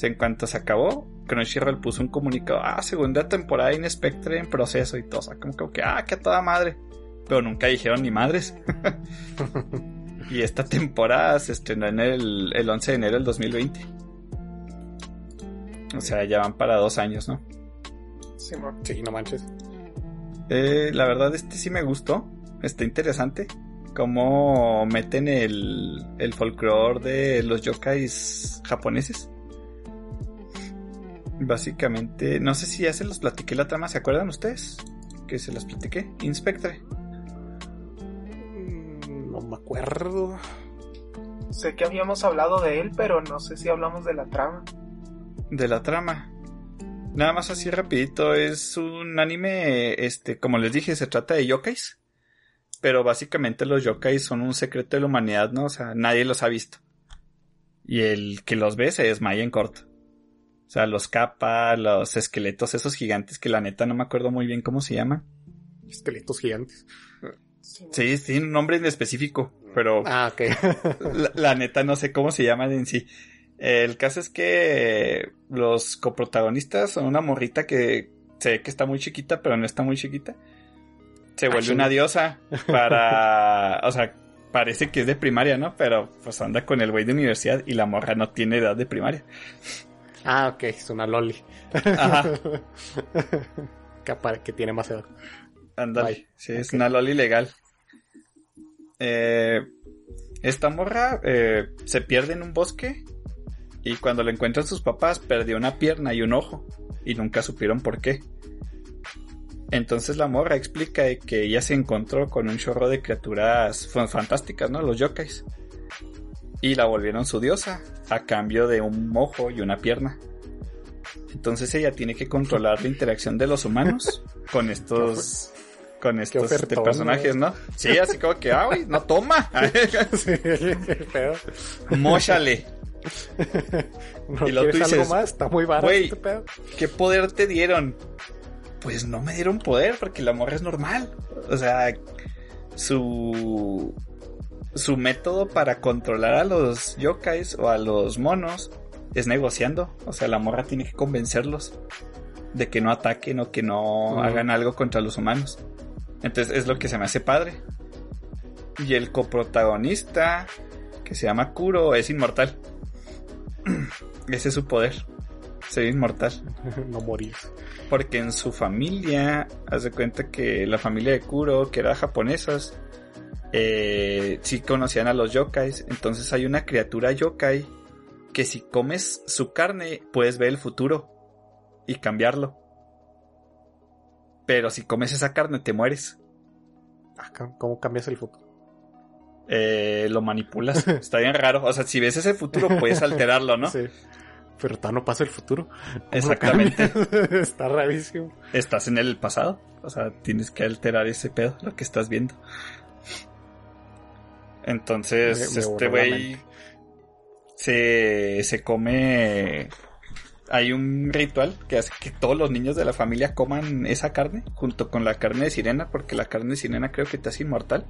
En cuanto se acabó, Crunchyroll puso un comunicado, ah, segunda temporada en Spectre en proceso y todo. O sea, como, que, ah, que toda madre. Pero nunca dijeron ni madres. *laughs* y esta temporada se estrenó en el, el 11 de enero del 2020. O sea, ya van para dos años, ¿no? Simón. Sí, no manches. Eh, la verdad, este sí me gustó. Está interesante. Cómo meten el, el folclore de los yokais japoneses. Básicamente, no sé si ya se los platiqué la trama, ¿se acuerdan ustedes? Que se los platiqué. Inspectre. No me acuerdo. Sé que habíamos hablado de él, pero no sé si hablamos de la trama. De la trama. Nada más así rapidito, es un anime, este, como les dije, se trata de yokais. Pero básicamente los yokais son un secreto de la humanidad, ¿no? O sea, nadie los ha visto. Y el que los ve se desmaya en corto. O sea, los capa, los esqueletos, esos gigantes que la neta no me acuerdo muy bien cómo se llaman. Esqueletos gigantes. Sí, tiene un nombre en específico, pero Ah, ok. *laughs* la, la neta no sé cómo se llaman en sí. El caso es que los coprotagonistas son una morrita que se ve que está muy chiquita, pero no está muy chiquita. se vuelve una diosa para, o sea, parece que es de primaria, ¿no? Pero pues anda con el güey de universidad y la morra no tiene edad de primaria. Ah, ok, es una loli. Ajá. *laughs* que tiene más edad. Ándale. Bye. Sí, es una loli legal. Eh, esta morra eh, se pierde en un bosque y cuando la encuentran sus papás perdió una pierna y un ojo y nunca supieron por qué. Entonces la morra explica que ella se encontró con un chorro de criaturas fan- fantásticas, ¿no? Los yokais. Y la volvieron su diosa a cambio de un ojo y una pierna. Entonces ella tiene que controlar la interacción de los humanos *laughs* con estos con estos este, personajes, ¿no? Sí, así como que, ah, güey, no toma. *laughs* sí, pedo. Móchale. *laughs* ¿No Y luego tú quieres algo dices, más? Está muy barato "Güey, este pedo. ¿Qué poder te dieron? Pues no me dieron poder porque la morra es normal. O sea, su su método para controlar a los yokais o a los monos es negociando. O sea, la morra tiene que convencerlos de que no ataquen o que no hagan algo contra los humanos. Entonces es lo que se me hace padre. Y el coprotagonista, que se llama Kuro, es inmortal. *clears throat* Ese es su poder. Ser inmortal. *laughs* no morir. Porque en su familia, haz de cuenta que la familia de Kuro, que era japonesas, eh, sí conocían a los yokais. Entonces hay una criatura yokai que si comes su carne puedes ver el futuro y cambiarlo. Pero si comes esa carne te mueres. Ah, ¿cómo- ¿Cómo cambias el futuro? Eh, lo manipulas. *laughs* Está bien raro. O sea, si ves ese futuro puedes *laughs* alterarlo, ¿no? Sí. Pero todavía no pasa el futuro. ¿Cómo lo Exactamente. *laughs* Está rarísimo. estás en el pasado. O sea, tienes que alterar ese pedo, lo que estás viendo. Entonces, Me- me este güey se, se come. Hay un ritual que hace que todos los niños de la familia coman esa carne junto con la carne de sirena, porque la carne de sirena creo que te hace inmortal.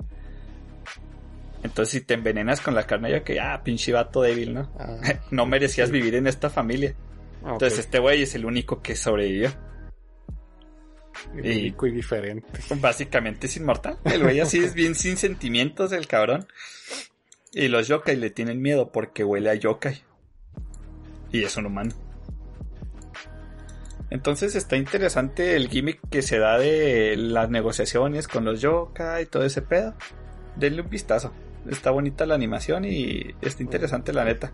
Entonces, si te envenenas con la carne, ya que, ah, pinche vato débil, ¿no? Ah, *laughs* No merecías vivir en esta familia. ok. Entonces, este güey es el único que sobrevivió. y- Único y diferente. Básicamente es inmortal. El güey así es bien sin sentimientos, el cabrón. Y los yokai le tienen miedo porque huele a yokai. Y es un humano. Entonces está interesante el gimmick que se da de las negociaciones con los yokai y todo ese pedo. Denle un vistazo. Está bonita la animación y está interesante la neta.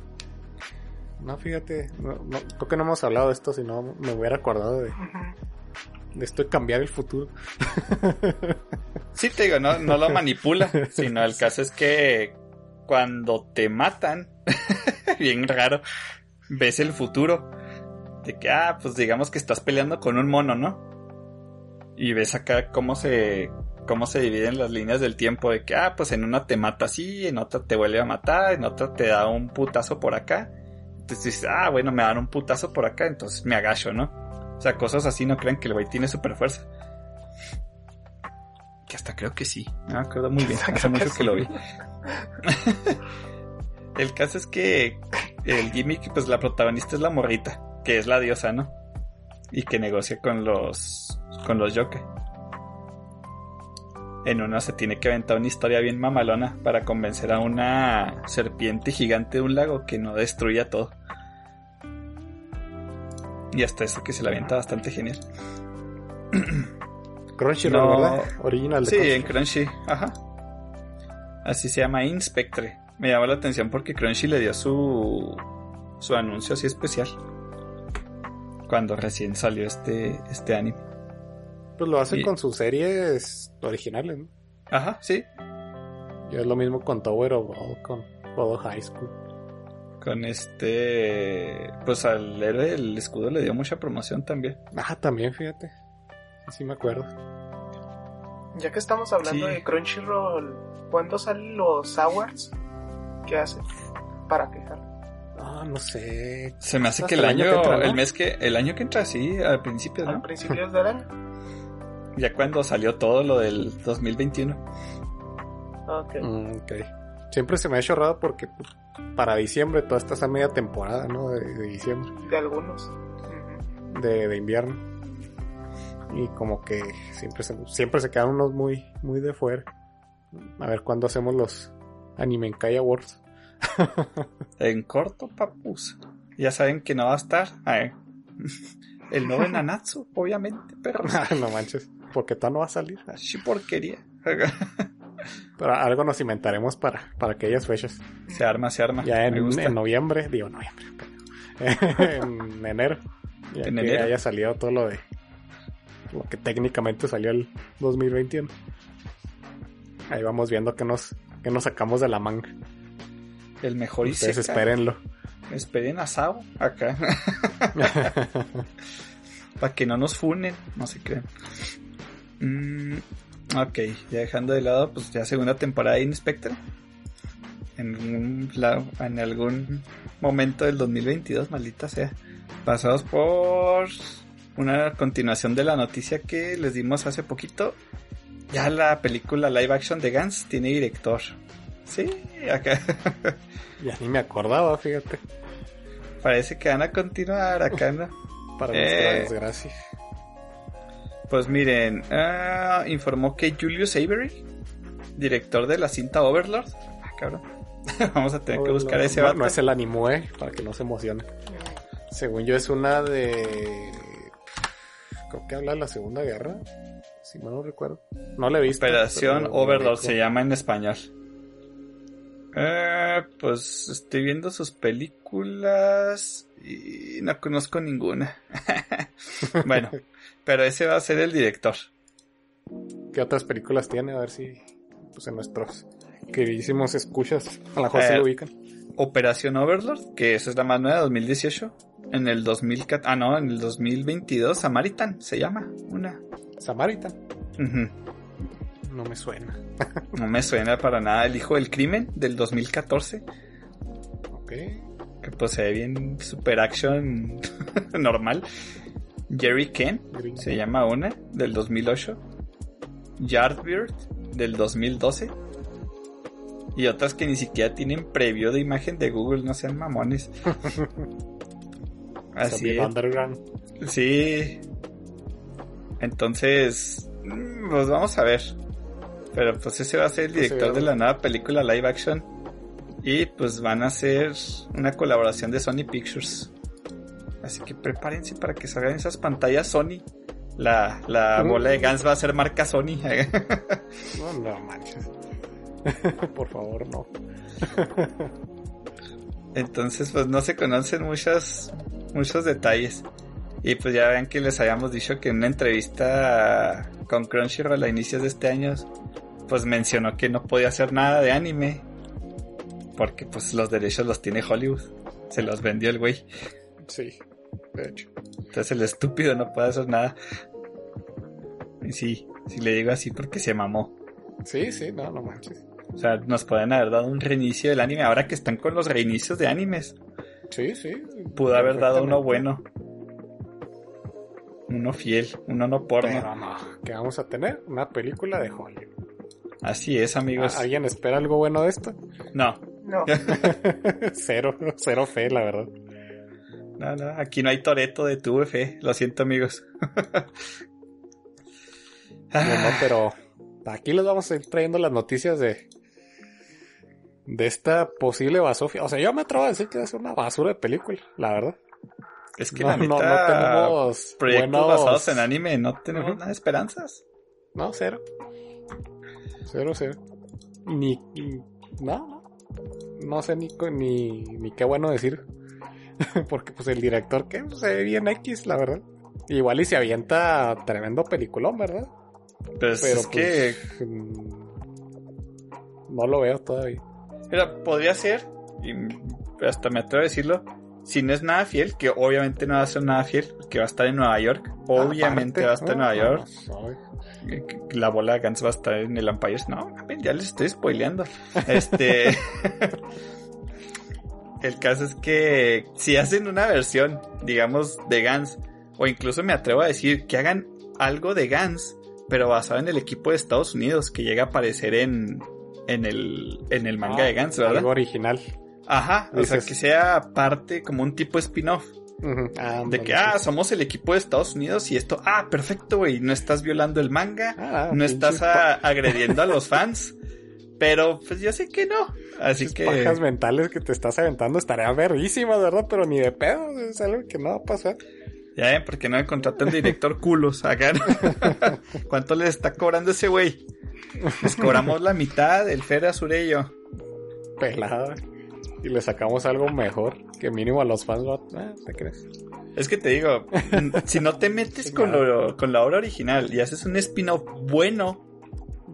No, fíjate, no, no- creo que no hemos hablado de esto, si no me hubiera acordado de, de esto de cambiar el futuro. Sí, te digo, no, no lo *laughs* manipula, sino el caso es que cuando te matan, *laughs* bien raro, ves el futuro. De que, ah, pues digamos que estás peleando con un mono, ¿no? Y ves acá cómo se, cómo se dividen las líneas del tiempo. De que, ah, pues en una te mata así, en otra te vuelve a matar, en otra te da un putazo por acá. Entonces dices, ah, bueno, me dan un putazo por acá, entonces me agacho, ¿no? O sea, cosas así no crean que el güey tiene super fuerza. Que hasta creo que sí. No me acuerdo muy bien. *laughs* Hace que mucho que lo vi. *laughs* el caso es que el gimmick, pues la protagonista es la morrita, que es la diosa, ¿no? Y que negocia con los con los yokai. En uno se tiene que aventar una historia bien mamalona para convencer a una serpiente gigante de un lago que no destruya todo. Y hasta eso que se la avienta bastante genial. *clears throat* Crunchyroll, No. ¿verdad? Original de Sí, en Crunchy, ajá. Así se llama Inspectre. Me llama la atención porque Crunchy le dio su su anuncio así especial. Cuando recién salió este este anime. Pues lo hacen Y- con sus series originales, ¿no? Ajá, sí. Y es lo mismo con Tower of God, con Todo High School. Con este pues al héroe el escudo le dio mucha promoción también. Ah, también, fíjate. Sí, sí me acuerdo. Ya que estamos hablando Sí. de Crunchyroll, ¿cuándo salen los awards? ¿Qué hacen para quejar? Ah, no sé. Se me hace que el año año, que entra, ¿no? el mes que el año que entra sí, al principio, ¿A ¿no? principios del año? *laughs* Ya cuando salió todo lo del 2021. Ok. Mm, ok. Siempre se me ha hecho raro porque pues, para diciembre toda esta es a media temporada, ¿no? De, de diciembre, De algunos. De, de invierno. Y como que siempre se, siempre se quedan unos muy, muy de fuera. A ver cuándo hacemos los Anime Kai Awards. *laughs* En corto, papus. Ya saben que no va a estar. Ay, *laughs* El nuevo Nanatsu, obviamente, pero. *laughs* no manches, porque todo no va a salir. Sí, porquería. Pero algo nos inventaremos para, para aquellas fechas. Se arma, se arma. Ya en, en noviembre, digo noviembre, en enero. Ya En que enero. haya salido todo lo de lo que técnicamente salió el 2021. Ahí vamos viendo que nos, que nos sacamos de la manga. El mejor Ustedes espérenlo. Esperen a Sao acá. *laughs* Para que no nos funen, no se crean. Mm, ok, ya dejando de lado, pues ya segunda temporada de Inspector. En, un en algún momento del 2022, maldita sea. Pasados por una continuación de la noticia que les dimos hace poquito. Ya la película live action de Gans tiene director. Sí, acá. *laughs* ya ni me acordaba, fíjate. Parece que van a continuar acá, ¿no? Para Eh. nuestra desgracia. Pues miren, ah, informó que Julius Avery, director de la cinta Overlord, ah, cabrón, *laughs* vamos a tener que buscar a ese no, vato. no es el anime, para que no se emocione. Según yo es una de... Creo que habla de la Segunda Guerra. Si mal no recuerdo. No la he visto. Operación Overlord se llama en español. Eh, pues estoy viendo sus películas y no conozco ninguna. *laughs* bueno, *laughs* pero ese va a ser el director. ¿Qué otras películas tiene? A ver si pues en nuestros queridísimos escuchas a la mejor se Eh, lo ubican. Operación Overlord, que esa es la más nueva de 2018. En el 2014, ah no, en el 2022 Samaritan se llama una. Samaritan. No me suena. No me suena para nada el hijo del crimen del 2014, Ok. que pues se ve bien super action *laughs* normal. Jerry Ken se llama una del 2008. Yardbird del 2012. Y otras que ni siquiera tienen previo de imagen de Google, no sean mamones. *laughs* Así es. Underground. Sí. Entonces, mm, pues vamos a ver. Pero pues ese va a ser el Pues, director de la nueva película live action. Y pues van a hacer una colaboración de Sony Pictures. Así que prepárense para que salgan esas pantallas Sony. La, la Mm. bola de Gans va a ser marca Sony. *laughs* No, no manches. *laughs* Por favor, no. *laughs* Entonces, pues no se conocen muchos, muchos detalles. Y pues ya ven que les habíamos dicho que en una entrevista con Crunchyroll a inicios de este año, pues mencionó que no podía hacer nada de anime. Porque pues los derechos los tiene Hollywood. Se los vendió el güey. Sí, de hecho. Entonces el estúpido no puede hacer nada. Y sí, sí le digo así porque se mamó. Sí, sí, no, no manches. O sea, nos pueden haber dado un reinicio del anime. Ahora que están con los reinicios de animes. Sí, sí. Pudo haber dado uno bueno. Uno fiel, uno no porno. Pero no, ¿qué vamos a tener? Una película de Hollywood. Así es, amigos. ¿A- ¿Alguien espera algo bueno de esto? No, No. *laughs* cero, cero fe, la verdad. no, no. Aquí no hay Toreto de tu fe. Lo siento, amigos. *laughs* No, no, pero aquí les vamos a ir trayendo las noticias de de esta posible basofia. O sea, yo me atrevo a decir que es una basura de película, la verdad. Es que no, la no, no neta, tenemos proyectos buenos- basados en anime, no tenemos Ujú. nada de esperanzas. No, cero. Cero, cero. Ni, ni- no, no. No sé ni, ni, ni qué bueno decir. *laughs* Porque pues el director que se ve bien X, la verdad. Igual y se avienta tremendo peliculón, ¿verdad? Pues Pero es que, pues, mm, no lo veo todavía. mira, podría ser, y hasta me atrevo a decirlo, si no es nada fiel, que obviamente no va a ser nada fiel, que va a estar en Nueva York, obviamente Aparte, va a estar en Nueva no, York, no, la bola de Gans va a estar en el Empire. No, ya les estoy spoileando. *laughs* Este. *laughs* el caso es que si hacen una versión, digamos, de Gans, o incluso me atrevo a decir que hagan algo de Gans, pero basado en el equipo de Estados Unidos, que llega a aparecer en, en, el, en el manga Ah, de Gans, ¿verdad? Algo original. Ajá, o sea, que sea parte como un tipo spin-off. Ah, De que, ah, somos el equipo de Estados Unidos y esto, ah, perfecto, güey, no estás violando el manga, Ah, no estás a- agrediendo a los fans, pero pues yo sé que no, así que... pajas mentales que te estás aventando estaría verguísimas, ¿verdad? Pero ni de pedo, es algo que no va a pasar. Ya ven, porque no me contratan director *laughs* culos acá. ¿no? *laughs* ¿Cuánto les está cobrando ese güey? Les cobramos la mitad, el Fer Azurello. Pelada. Y le sacamos algo mejor, que mínimo a los fans va... Ah, ¿te crees? Es que te digo, *laughs* si no te metes con, lo- con la obra original y haces un spin-off bueno,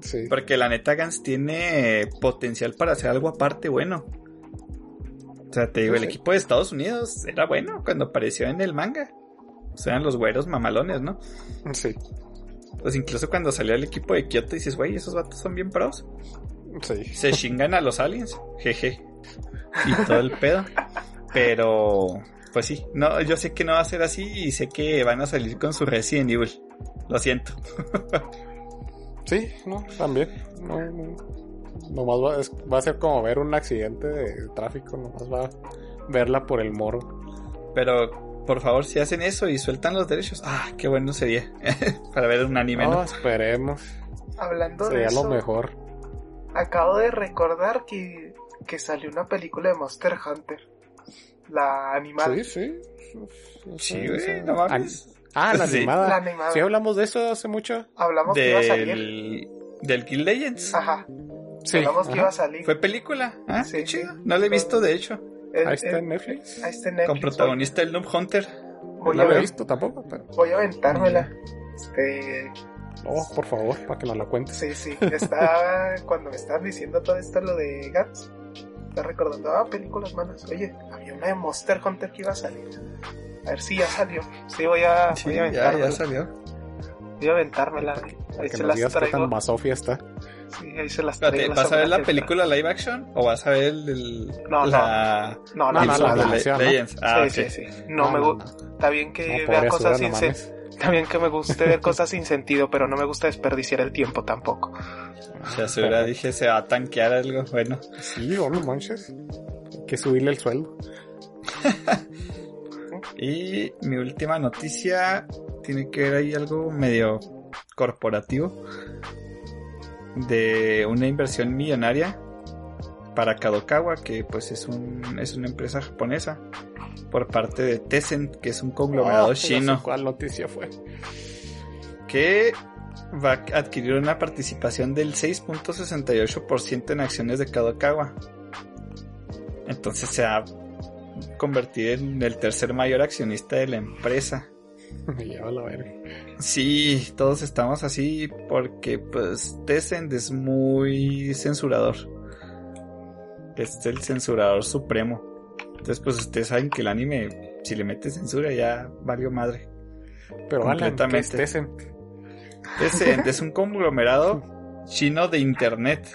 Sí. porque la neta Gans tiene potencial para hacer algo aparte bueno. O sea, te digo, el Sí. equipo de Estados Unidos era bueno cuando apareció en el manga. O sea, eran los güeros mamalones, ¿no? Sí. Pues incluso cuando salió el equipo de Kyoto dices, güey, esos vatos son bien pros. Sí. se chingan a los aliens, jeje. Y todo el pedo. Pero, pues sí, no, yo sé que no va a ser así y sé que van a salir con su Resident Evil. Lo siento. *laughs* Sí, no, también. No, no. Nomás va, es- va a ser como ver un accidente de tráfico, nomás va a verla por el morro. Pero, por favor, si hacen eso y sueltan los derechos, ah, qué bueno sería. *laughs* Para ver un anime, No, ¿no? esperemos. Hablando de Sería lo mejor. acabo de recordar que, que salió una película de Monster Hunter. La animada. Sí, sí. Sí, güey, no mames. Ah, la *laughs* Sí. animada. La animada. Sí, hablamos de eso hace mucho. Hablamos que iba a salir. Del, del Kill Legends. Ajá. Sí. Hablamos que ajá. iba a salir. Fue película. Ah, Sí. qué chido. No la he visto, de hecho. Eh, Ahí está en Netflix. ahí está en Netflix. Con protagonista el Noob Hunter. Voy no a, lo he visto tampoco, pero. voy a aventármela. Este, No, por favor, para que nos la cuentes. sí, sí. Estaba, *laughs* cuando me estaban diciendo todo esto, lo de Gats, estaba recordando, ah, películas malas. Oye, había una de Monster Hunter que iba a salir. A ver si ya salió. Sí, voy a, Sí, voy a ya, ya aventármela. salió. Voy a aventármela. Ahí que se las digas qué tan traigo. masofia está. Sí, ahí se las Espérate, traigo. ¿vas a ver la película live action o vas a ver el, el- No, la No, No, no, no, no, la no, no. animación, ¿no? Legends? Ah, sí, ok. sí, sí. No, me gusta. Está bien que No, vea cosas sin bien que me guste ver cosas sin sentido, pero no me gusta desperdiciar el tiempo tampoco. Si a su hora dije se va a tanquear algo, bueno. Sí, o no manches. Hay que subirle el sueldo. *laughs* Y mi última noticia tiene que ver ahí algo medio corporativo de una inversión millonaria para Kadokawa, que pues es un es una empresa japonesa por parte de Tencent, que es un conglomerado Oh, ya sé chino. ¿Cuál noticia fue? que va a adquirir una participación del 6.68% en acciones de Kadokawa. Entonces se va a convertir en el tercer mayor accionista de la empresa. *laughs* Me lleva la verga. Sí, todos estamos así porque pues Tencent es muy censurador. Es el censurador supremo. Entonces pues ustedes saben que el anime, si le mete censura ya valió madre. Pero Alan, ¿qué es Completamente. Tencent? Tencent es un conglomerado chino de internet.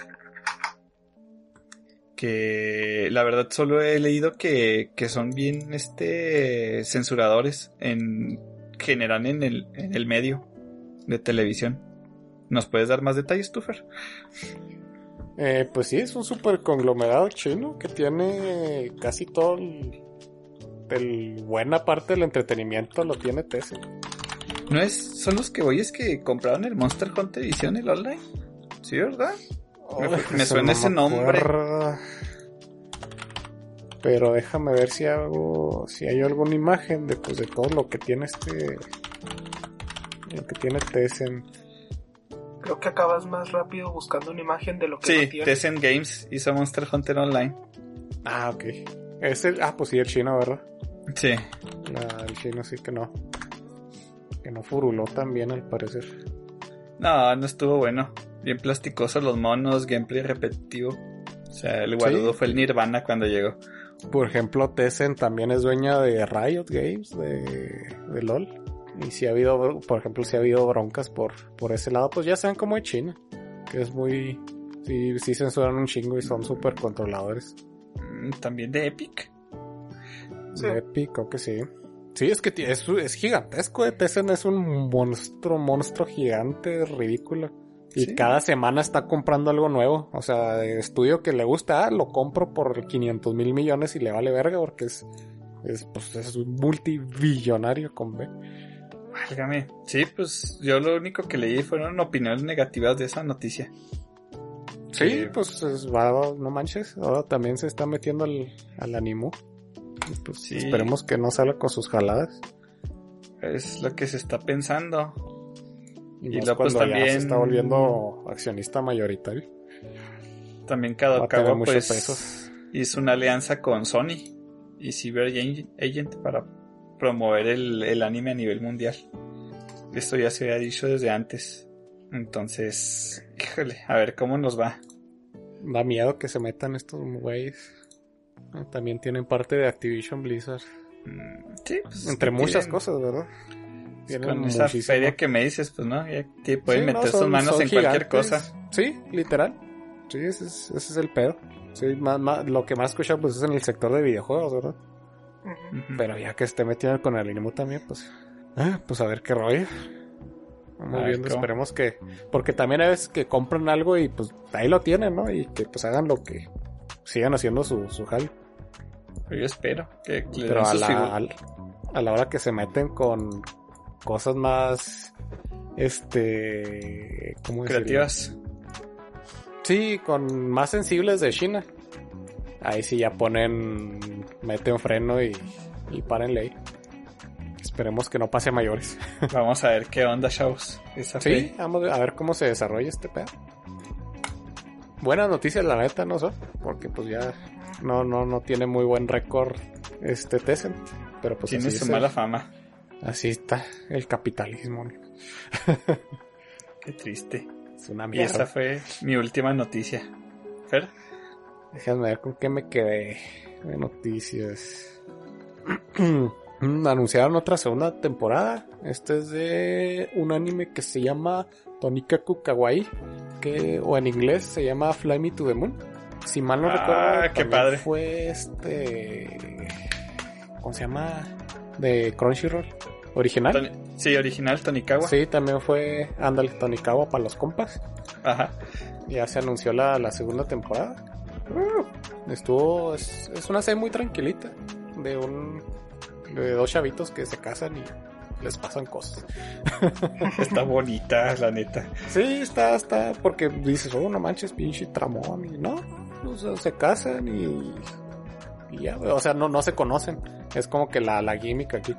Que la verdad solo he leído que, que son bien este censuradores en general en el, en el medio de televisión. ¿Nos puedes dar más detalles, Tufer? Eh, pues sí, es un super conglomerado chino que tiene casi todo el, el- buena parte del entretenimiento lo tiene Tencent. ¿No es, son los que voy es que compraron el Monster Hunter Edition, el online? ¿Sí, verdad? Me- suena ese nombre. Pero déjame ver si hago, si hay alguna imagen de, pues, de todo lo que tiene este, lo que tiene Tencent. Creo que acabas más rápido buscando una imagen de lo que Sí, no tiene. Tencent Games hizo Monster Hunter Online. Ah, ok. Es el, ah, pues sí, el chino, ¿verdad? Sí. La- el chino sí que no. Que no furuló también al parecer. No, no estuvo bueno. Bien plasticosos los monos, gameplay repetitivo. O sea, el guarudo Sí. fue el Nirvana cuando llegó. Por ejemplo, Tencent también es dueña de Riot Games, de, de LOL. Y si ha habido, por ejemplo, si ha habido broncas por, por ese lado, pues ya saben cómo es China. Que es muy... Sí, sí censuran un chingo y son súper controladores. Mm, También de Epic. Sí. De Epic, creo que sí. Sí, es que es, es gigantesco. eh. Tencent es un monstruo, monstruo gigante, ridículo. Y Sí. cada semana está comprando algo nuevo. O sea, de estudio que le gusta, ah, lo compro por 500 mil millones y le vale verga porque es Es, pues, es un multibillonario con B. Válgame. Sí, pues yo lo único que leí fueron opiniones negativas de esa noticia. Sí, Sí. pues no manches. Ahora también se está metiendo al, al animo. Y, Pues Sí. esperemos que no salga con sus jaladas. Es lo que se está pensando. Y, Y luego, pues, también- se está volviendo accionista mayoritario. También Va a tener Kadokawa muchos pues pesos. hizo una alianza con Sony y Cyber Agent para promover el, el anime a nivel mundial. Esto ya se había dicho desde antes. Entonces, híjole, a ver cómo nos va. Da miedo que se metan estos güeyes. También tienen parte de Activision Blizzard. Mm, Sí, pues, Entre muchas tienen- cosas, ¿verdad? Tienen Con esa feria que me dices, pues no, ya te pueden Sí, meter no, sus manos en cualquier cosa. Sí, literal. Sí, ese es, ese es el pedo. Sí, más, más- lo que más escucha pues es en el sector de videojuegos, ¿verdad? Pero ya que esté metido con el anime también, pues... ah, pues a ver qué rollo. A Vamos viendo, esperemos que... Porque también hay veces que compran algo y pues ahí lo tienen, ¿no? Y que pues hagan lo que... Sigan haciendo su, su jale. Yo espero que le Pero den a la, al- a la hora que se meten con cosas más... Este... ¿Cómo decirlo? creativas. Sí, con más sensibles de China. Ahí sí ya ponen, meten freno y, y párenle ahí. Esperemos que no pase a mayores. *laughs* Vamos a ver qué onda, chavos. Esa Sí, vamos a ver cómo se desarrolla este pedo. Buenas noticias, la neta, no sé, porque pues ya no, no, no tiene muy buen récord este Tencent. Pero pues Tiene su mala el- fama. así está el capitalismo. Qué triste. Es una Y esa mierda. fue mi última noticia. Fer, Déjame ver con qué me quedé de noticias. *clears throat* Anunciaron otra segunda temporada. Este es de un anime que se llama Tonikaku Kawaii. Que, o en inglés se llama Fly Me to the Moon. Si mal no Ah, recuerdo, qué padre. fue este. ¿Cómo se llama? De Crunchyroll. Original. Tony- sí, original Tonikawa. Sí, también fue Ándale Tonikawa para los compas. Ajá. Ya se anunció la, la segunda temporada. Uh, Estuvo. Es, es una serie muy tranquilita. De un. De dos chavitos que se casan y les pasan cosas. *laughs* Está bonita, la neta. Sí, está, está. Porque dices, oh, no manches, pinche tramón. Y no. o sea, se casan y. Y ya, o sea, no, no se conocen. Es como que la, la gimmick aquí.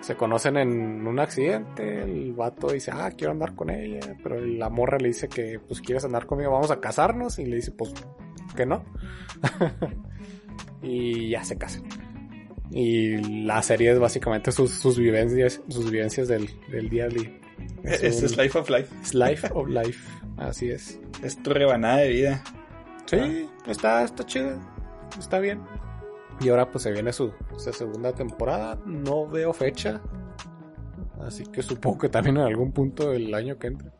Se conocen en un accidente, el vato dice, ah, quiero andar con ella, pero la morra le dice que, pues, quieres andar conmigo, vamos a casarnos, y le dice, pues, que no. *laughs* y ya se casan. Y la serie es básicamente sus, sus vivencias, sus vivencias del, del día a día. Es un- Life of Life. es Life of Life, así es. Es tu rebanada de vida. Sí, está, está chido, está bien. Y ahora pues se viene su, su segunda temporada, no veo fecha, así que supongo que también en algún punto del año que entra,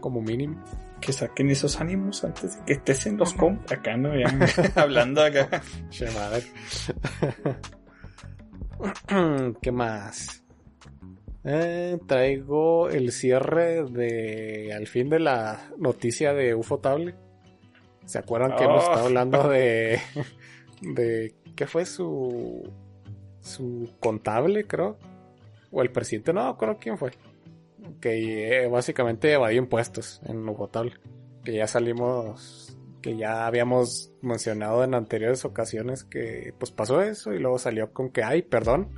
como mínimo. Que saquen esos ánimos antes de que estés en los com. Acá no, ya *laughs* hablando acá. *laughs* *clears throat* ¿Qué más? Eh, traigo el cierre de al fin de la noticia de Ufotable. ¿Se acuerdan que hemos Oh. estado hablando *laughs* de de qué fue su su contable, creo? O el presidente, no, creo quién fue. Que eh, básicamente evadió impuestos en Ufotable. Que ya salimos que ya habíamos mencionado en anteriores ocasiones que pues pasó eso y luego salió con que, ay, perdón,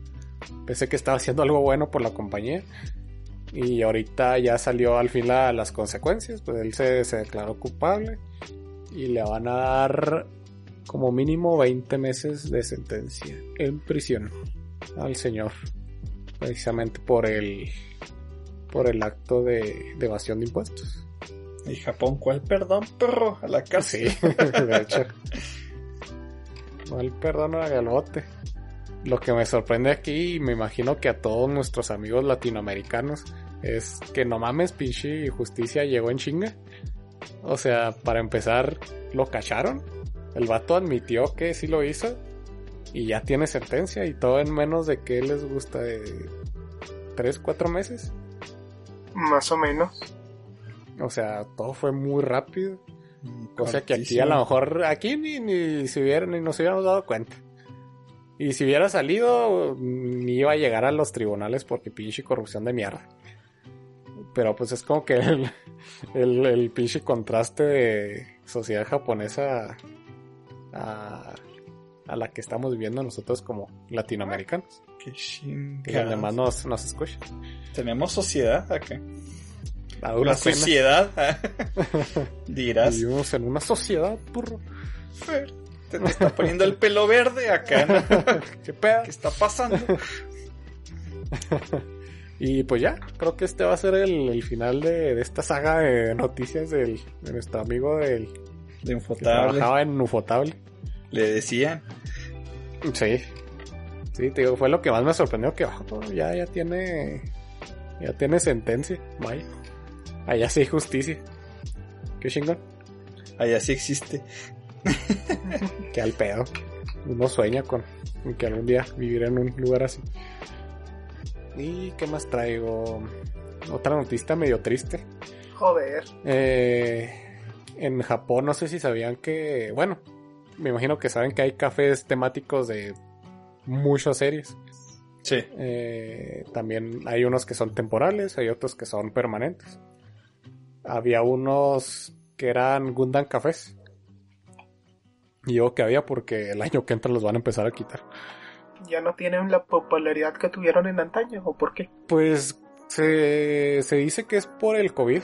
pensé que estaba haciendo algo bueno por la compañía y ahorita ya salió al fin la- las consecuencias, pues él se, se declaró culpable y le van a dar como mínimo 20 meses de sentencia en prisión al señor, precisamente por el por el acto de, de evasión de impuestos. Y Japón, ¿cuál perdón, perro? A la cárcel. Sí, *laughs* de hecho. Mal perdón a galote. Lo que me sorprende aquí, y me imagino que a todos nuestros amigos latinoamericanos, es que no mames, pinche justicia llegó en chinga. O sea, para empezar, lo cacharon. El vato admitió que sí lo hizo. Y ya tiene sentencia. Y todo en menos de que les gusta de 3, 4 meses. Más o menos. O sea, todo fue muy rápido. O sea que aquí a lo mejor, aquí ni, ni se hubieran, ni nos hubiéramos dado cuenta. Y si hubiera salido, ni iba a llegar a los tribunales porque pinche corrupción de mierda. Pero pues es como que el, el, el pinche contraste de sociedad japonesa a, a la que estamos viviendo nosotros como latinoamericanos. Qué Que además nos, nos escucha. ¿Tenemos sociedad acá? La penas. sociedad. *laughs* Dirás. Vivimos en una sociedad, burro. Fer, Te, te está poniendo el pelo verde acá, ¿no? *laughs* ¿Qué pedo? ¿Qué está pasando? *laughs* Y pues ya, creo que este va a ser el, el final de, de esta saga de noticias del, de nuestro amigo del De que infotable. trabajaba en Ufotable. Le decían. Sí. Sí, te digo, fue lo que más me sorprendió que oh, ya, ya tiene. Ya tiene sentencia. Vaya. Allá sí hay justicia. Qué chingón. Allá sí existe. Que al pedo. Uno sueña con, con que algún día vivir en un lugar así. ¿Y qué más traigo? Otra noticia medio triste. Joder. Eh, en Japón no sé si sabían que, bueno, me imagino que saben que hay cafés temáticos de muchas series. Sí. Eh, también hay unos que son temporales, hay otros que son permanentes. Había unos que eran Gundam cafés. Y digo que había porque el año que entra los van a empezar a quitar. Ya no tienen la popularidad que tuvieron en antaño, ¿o por qué? Pues se, se dice que es por el COVID,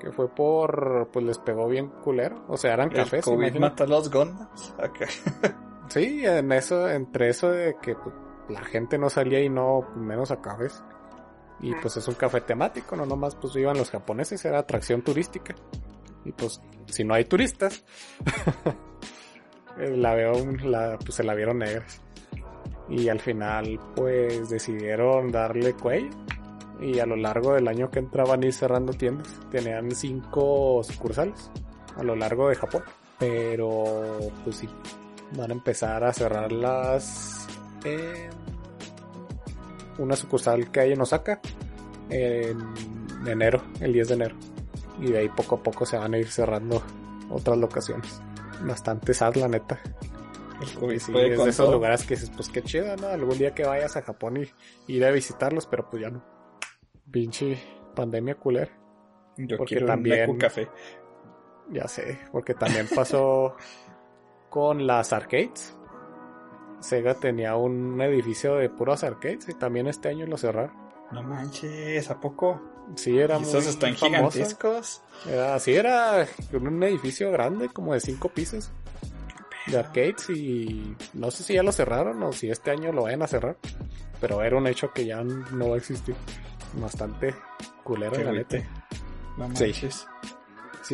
que fue por, pues les pegó bien culero. O sea, eran El cafés. COVID imagínate. mata a los Gundams. Acá. *laughs* Sí, en eso, entre eso de que pues, la gente no salía y no, menos a cafés. Y pues es un café temático, no nomás pues iban los japoneses, era atracción turística. Y pues si no hay turistas, *laughs* eh, la veo, la, pues se la vieron negras. Y al final pues decidieron darle cuello. Y a lo largo del año que entraban ir cerrando tiendas, tenían cinco sucursales a lo largo de Japón. Pero pues sí, van a empezar a cerrarlas en una sucursal que hay en Osaka en enero, el 10 de enero. Y de ahí poco a poco se van a ir cerrando otras locaciones. Bastante sad, la neta. El COVID Sí, puede es de esos lugares que dices, pues qué chido, ¿no? Algún día que vayas a Japón y ir a visitarlos, pero pues ya no. Pinche pandemia culera. Yo porque quiero también- un café. Ya sé, porque también pasó *laughs* con las arcades. Sega tenía un edificio de puros arcades y también este año lo cerraron. No manches, ¿a poco? Sí, era ¿Y esos muy están gigantescos? Era, sí, era un edificio grande, como de cinco pisos de arcades y no sé si ya lo cerraron o si este año lo vayan a cerrar. Pero era un hecho que ya no va a existir. Bastante culero, Qué la neta. No manches. Sí,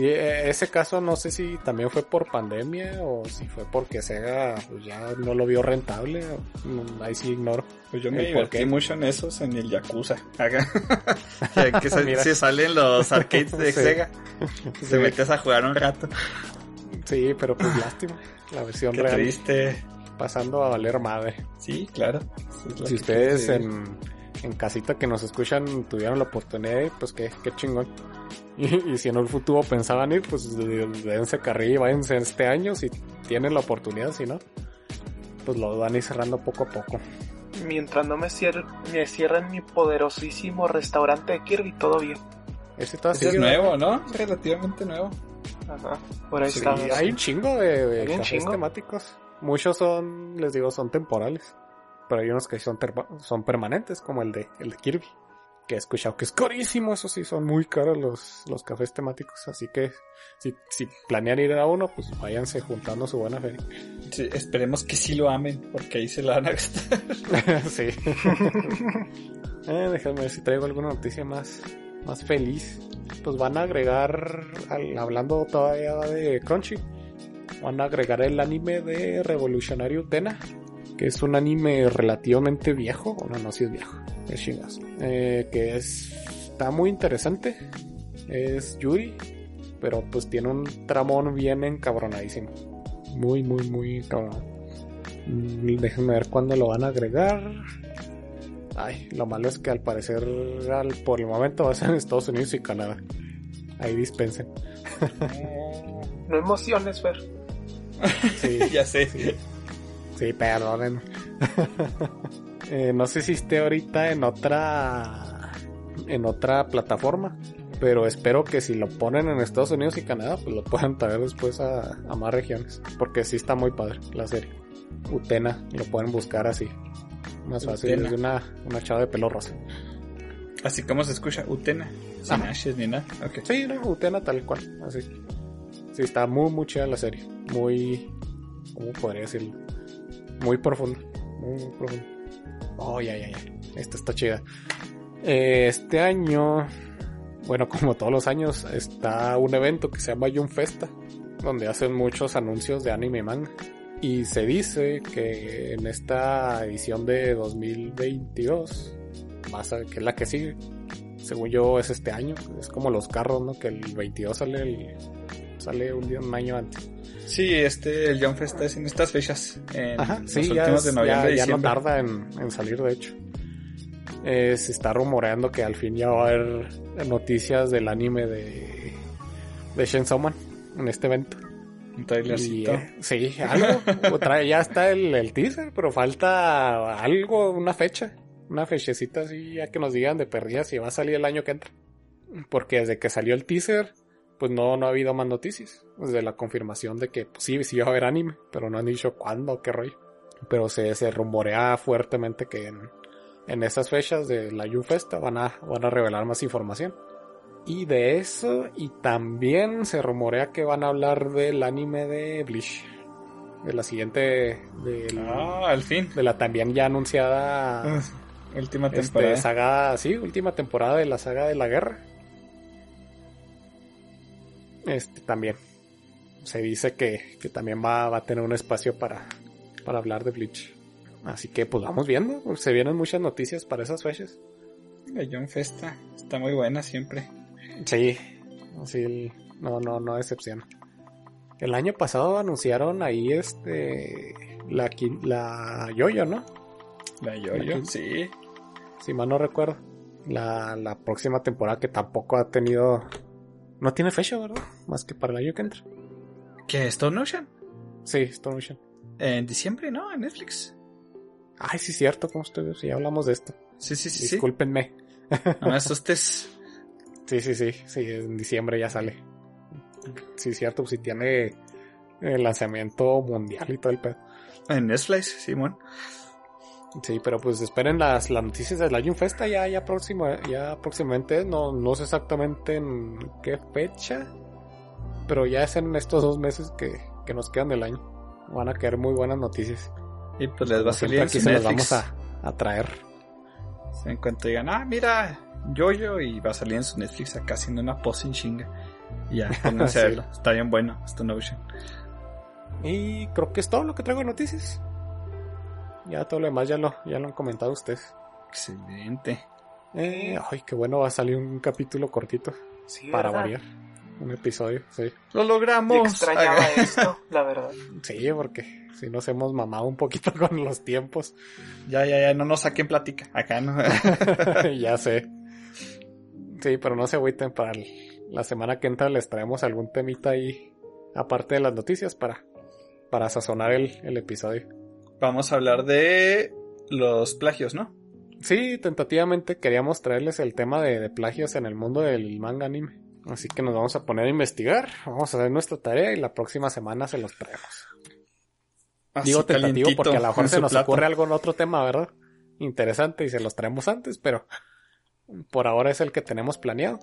e- ese caso no sé si también fue por pandemia o si fue porque Sega pues, ya no lo vio rentable. mm, Ahí sí ignoro. Pues yo me ¿El por divertí mucho en esos, en el Yakuza. *laughs* Acá. *laughs* Que se, se salen los arcades de *laughs* Sí. Sega. Sí, Te metes a jugar un rato. sí, pero pues lástima. La versión Qué real triste. pasando a valer madre. Sí, claro. Si ustedes en, en casita que nos escuchan tuvieron la oportunidad, pues qué, qué chingón. *laughs* Y, y si en el futuro pensaban ir, pues de- dense carrilla y váyanse este año si tienen la oportunidad, si no, pues lo van a ir cerrando poco a poco. Mientras no me, cier- me cierren mi poderosísimo restaurante de Kirby, todo bien. Ese Ese es nuevo, ¿no? Relativamente nuevo. Ajá. Por ahí Sí, estamos. hay un chingo de, de cafés chingo. temáticos. Muchos son, les digo, son temporales. Pero hay unos que son, son permanentes, como el de, el de Kirby. Que he escuchado que es carísimo, eso sí, son muy caros los, los cafés temáticos. Así que si, si planean ir a uno, pues váyanse juntando su buena feria. Sí, esperemos que sí lo amen, porque ahí se la van a gastar. *laughs* sí. *laughs* eh, déjame ver si traigo alguna noticia más, más feliz. Pues van a agregar, al- hablando todavía de Crunchy, van a agregar el anime de Revolutionario Utena, que es un anime relativamente viejo, o no, no, sí es viejo, es chingazo, eh, que es, está muy interesante, es Yuri, pero pues tiene un tramón bien encabronadísimo, muy, muy, muy cabrón. Mm, Déjenme ver cuándo lo van a agregar. Ay, lo malo es que al parecer al, por el momento va a ser en Estados Unidos y Canadá. Ahí dispensen. No emociones, Fer. Sí, *laughs* ya sé. sí, sí, perdonen. *laughs* Eh, no sé si esté ahorita en otra en otra plataforma, pero espero que si lo ponen en Estados Unidos y Canadá, pues lo puedan traer después a, a más regiones, porque sí está muy padre la serie. Utena, lo pueden buscar así. Más fácil, Utena. es de una, una chava de pelo rosa. Así como se escucha, Utena. Sin ashes ni nada. Sí, no, Utena tal cual, así. Sí, está muy, muy chida la serie. Muy, ¿cómo podría decirlo? Muy profunda. Muy, profunda. Oh, ya, ya, ya. Esta está chida. Este año, bueno, *laughs* como todos los años, está un evento que se llama Jun Festa, donde hacen muchos anuncios de anime y manga. Y se dice que en esta edición de 2022, más a- que es la que sigue, según yo es este año, es como los carros, ¿no? Que el 22 sale el, sale un, día, un año antes. Sí, este, el John Fest es en estas fechas. En Ajá, los sí, ya, últimos es- de noviembre ya, y ya no tarda en, en salir, de hecho. Eh, se está rumoreando que al fin ya va a haber noticias del anime de, de Chainsaw Man en este evento. Un Y, trailercito. eh, sí, algo. *laughs* Otra- ya está el, el teaser, pero falta algo, una fecha. Una fechecita así, ya que nos digan de perdida si va a salir el año que entra. Porque desde que salió el teaser, pues no, no ha habido más noticias. Desde la confirmación de que pues, sí, sí va a haber anime, pero no han dicho cuándo, qué rollo. Pero se, se rumorea fuertemente que en, en esas fechas de la U-Festa van a, van a revelar más información. Y de eso, y también se rumorea que van a hablar del anime de Bleach. De la siguiente. De la, Ah, al fin. de la también ya anunciada. Ah, Última este, temporada. saga, sí, última temporada de la saga de la guerra. Este también. Se dice que, que también va, va a tener un espacio para, para hablar de Bleach. Así que pues vamos viendo. Se vienen muchas noticias para esas fechas. La John Festa está muy buena siempre. Sí, sí, no, no, no decepciona. El año pasado anunciaron ahí este la la Yoyo, ¿no? La Yoyo, Aquí. sí. Si mal no recuerdo. La, la próxima temporada que tampoco ha tenido. No tiene fecha, ¿verdad? Más que para el año que entra. ¿Qué? ¿Stone Ocean? Sí, Stone Ocean. En diciembre, ¿no? En Netflix. Ay, sí, cierto, como estoy, sí, hablamos de esto. Sí, sí, sí, sí. Discúlpenme. *laughs* No me asustes. Sí, sí, sí, sí, en diciembre ya sale. Sí, cierto, pues sí tiene el lanzamiento mundial y todo el pedo. En Netflix, Simón. Sí, pero pues esperen las, las noticias de la Jun Festa ya, ya próximo, ya próximamente, no, no sé exactamente en qué fecha, pero ya es en estos dos meses que, que nos quedan del año. Van a caer muy buenas noticias. Y pues les va a salir aquí se las vamos a, a traer. En cuanto digan, ah, mira, Yoyo, y va a salir en su Netflix acá haciendo una pose en chinga. Y ya, *laughs* pónganse Sí. Está bien bueno, Stone Ocean. Y creo que es todo lo que traigo de noticias. Ya todo lo demás ya lo, ya lo han comentado ustedes. Excelente. Eh, ay, qué bueno, va a salir un capítulo cortito Sí, para ¿verdad? variar. Un episodio, sí. Lo Yo logramos. extrañaba esto, la verdad. Sí, porque si nos hemos mamado un poquito *laughs* con los tiempos. Ya, ya, ya, no nos saquen plática. Acá no. *laughs* *laughs* ya sé. Sí, pero no se agüiten para el- la semana que entra les traemos algún temita ahí, aparte de las noticias, para, para sazonar el, el episodio. Vamos a hablar de los plagios, ¿no? Sí, tentativamente queríamos traerles el tema de, de plagios en el mundo del manga anime. Así que nos vamos a poner a investigar, vamos a hacer nuestra tarea y la próxima semana se los traemos. Así Digo tentativo porque a lo mejor se nos plato. ocurre algo en otro tema, ¿verdad? Interesante y se los traemos antes, pero por ahora es el que tenemos planeado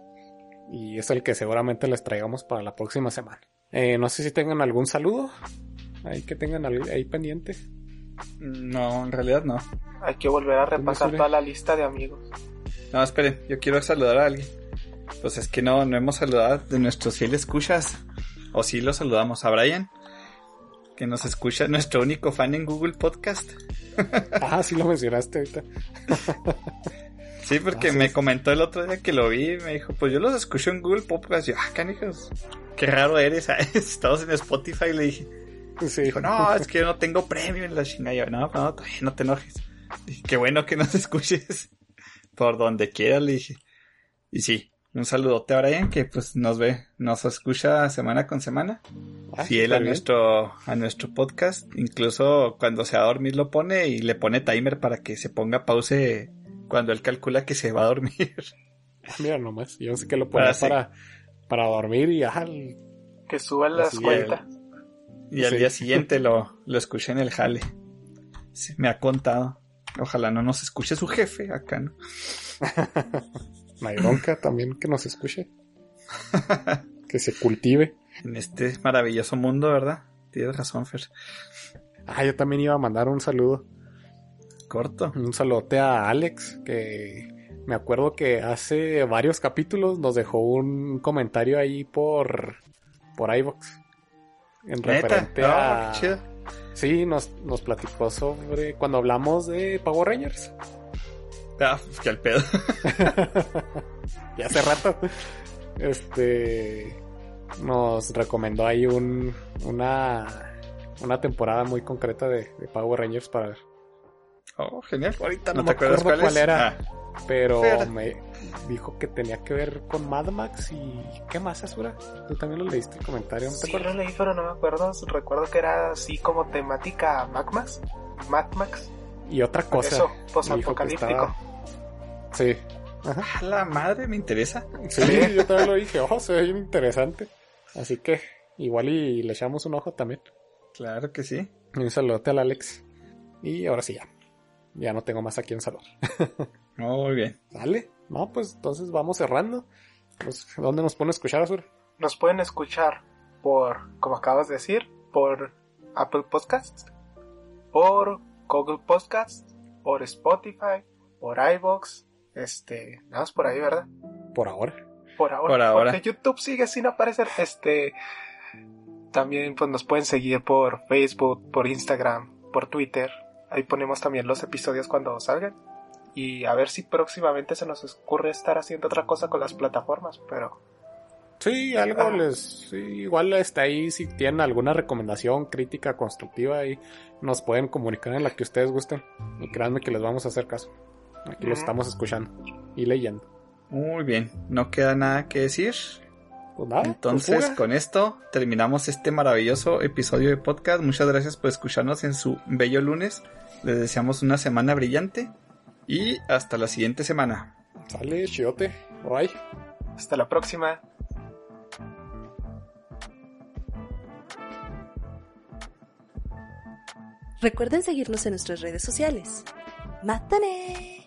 y es el que seguramente les traigamos para la próxima semana. Eh, no sé si tengan algún saludo ahí que tengan ahí pendiente. No, en realidad no. Hay que volver a repasar sale? toda la lista de amigos. No, esperen, yo quiero saludar a alguien. Pues es que no, no hemos saludado de nuestros fieles escuchas. O sí lo saludamos a Brian, que nos escucha, nuestro único fan en Google Podcast. *laughs* Ah, sí lo mencionaste ahorita. *laughs* Sí, porque Ah, sí. me comentó el otro día que lo vi y me dijo, pues yo los escucho en Google Podcast. Y yo, ah, canijos, qué raro eres. *laughs* Estamos en Spotify. Le dije, Sí. dijo, no, es que yo no tengo premio en la chingada. Yo, no, no, no te enojes. Dije, qué bueno que nos *laughs* escuches por donde quieras, le dije. Y sí, un saludote a Brian que pues nos ve, nos escucha semana con semana. Ah, fiel a bien. nuestro, a nuestro podcast. Incluso cuando se va a dormir lo pone y le pone timer para que se ponga pause cuando él calcula que se va a dormir. *laughs* Mira nomás, yo sé que lo Ah, sí. para, para dormir y ya. el- Que suban las cuentas. Y al día siguiente lo, lo escuché en el jale. Sí, me ha contado. Ojalá no nos escuche su jefe acá, ¿no? *laughs* Bronca también que nos escuche. *laughs* que se cultive. En este maravilloso mundo, ¿verdad? Tienes razón, Fer. Ah, yo también iba a mandar un saludo. Corto. Un saludote a Alex, que me acuerdo que hace varios capítulos nos dejó un comentario ahí por, por iVox. En referente Oh, a... qué chido. Sí, nos, nos platicó sobre cuando hablamos de Power Rangers. Ah, que al pedo. *laughs* ya hace rato. Este nos recomendó ahí un una una temporada muy concreta de, de Power Rangers para ver. Oh, genial. Ahorita ¿No, no me acuerdo cuál, cuál era. Ah, Pero me dijo que tenía que ver con Mad Max y ¿qué más, Asura? Tú también lo leíste el comentario, ¿no te Sí, lo leí, pero no me acuerdo. Recuerdo que era así como temática Mad Max. Mad Max. Y otra cosa. Eso, posapocalíptico. estaba- Sí. Ajá. a la madre, me interesa. Sí, *laughs* yo también lo dije, ojo, se ve bien interesante. Así que igual y le echamos un ojo también. Claro que sí. Un saludote al Alex. Y ahora sí ya. Ya no tengo más a quien saludar. *laughs* Muy bien. ¿Sale? No, pues entonces vamos cerrando. Pues, ¿Dónde nos pone a escuchar, Azur? Nos pueden escuchar por, como acabas de decir, por Apple Podcasts, por Google Podcasts, por Spotify, por iVoox, este, nada más por ahí, ¿verdad? Por ahora. Por ahora. Por ahora. Porque YouTube sigue sin aparecer. Este. También pues nos pueden seguir por Facebook, por Instagram, por Twitter. Ahí ponemos también los episodios cuando salgan. Y a ver si próximamente se nos ocurre estar haciendo otra cosa con las plataformas. Pero Sí, algo Ah. les... sí, igual está ahí, si tienen alguna recomendación, crítica, constructiva, ahí nos pueden comunicar en la que ustedes gusten. Y créanme que les vamos a hacer caso. Aquí los estamos escuchando y leyendo. Muy bien. No queda nada que decir. Pues nada, Entonces, pues fuga. con esto terminamos este maravilloso episodio de podcast. Muchas gracias por escucharnos en su bello lunes. Les deseamos una semana brillante y hasta la siguiente semana. Sale, chiote. Bye. hasta la próxima. Recuerden seguirnos en nuestras redes sociales. ¡Mátane!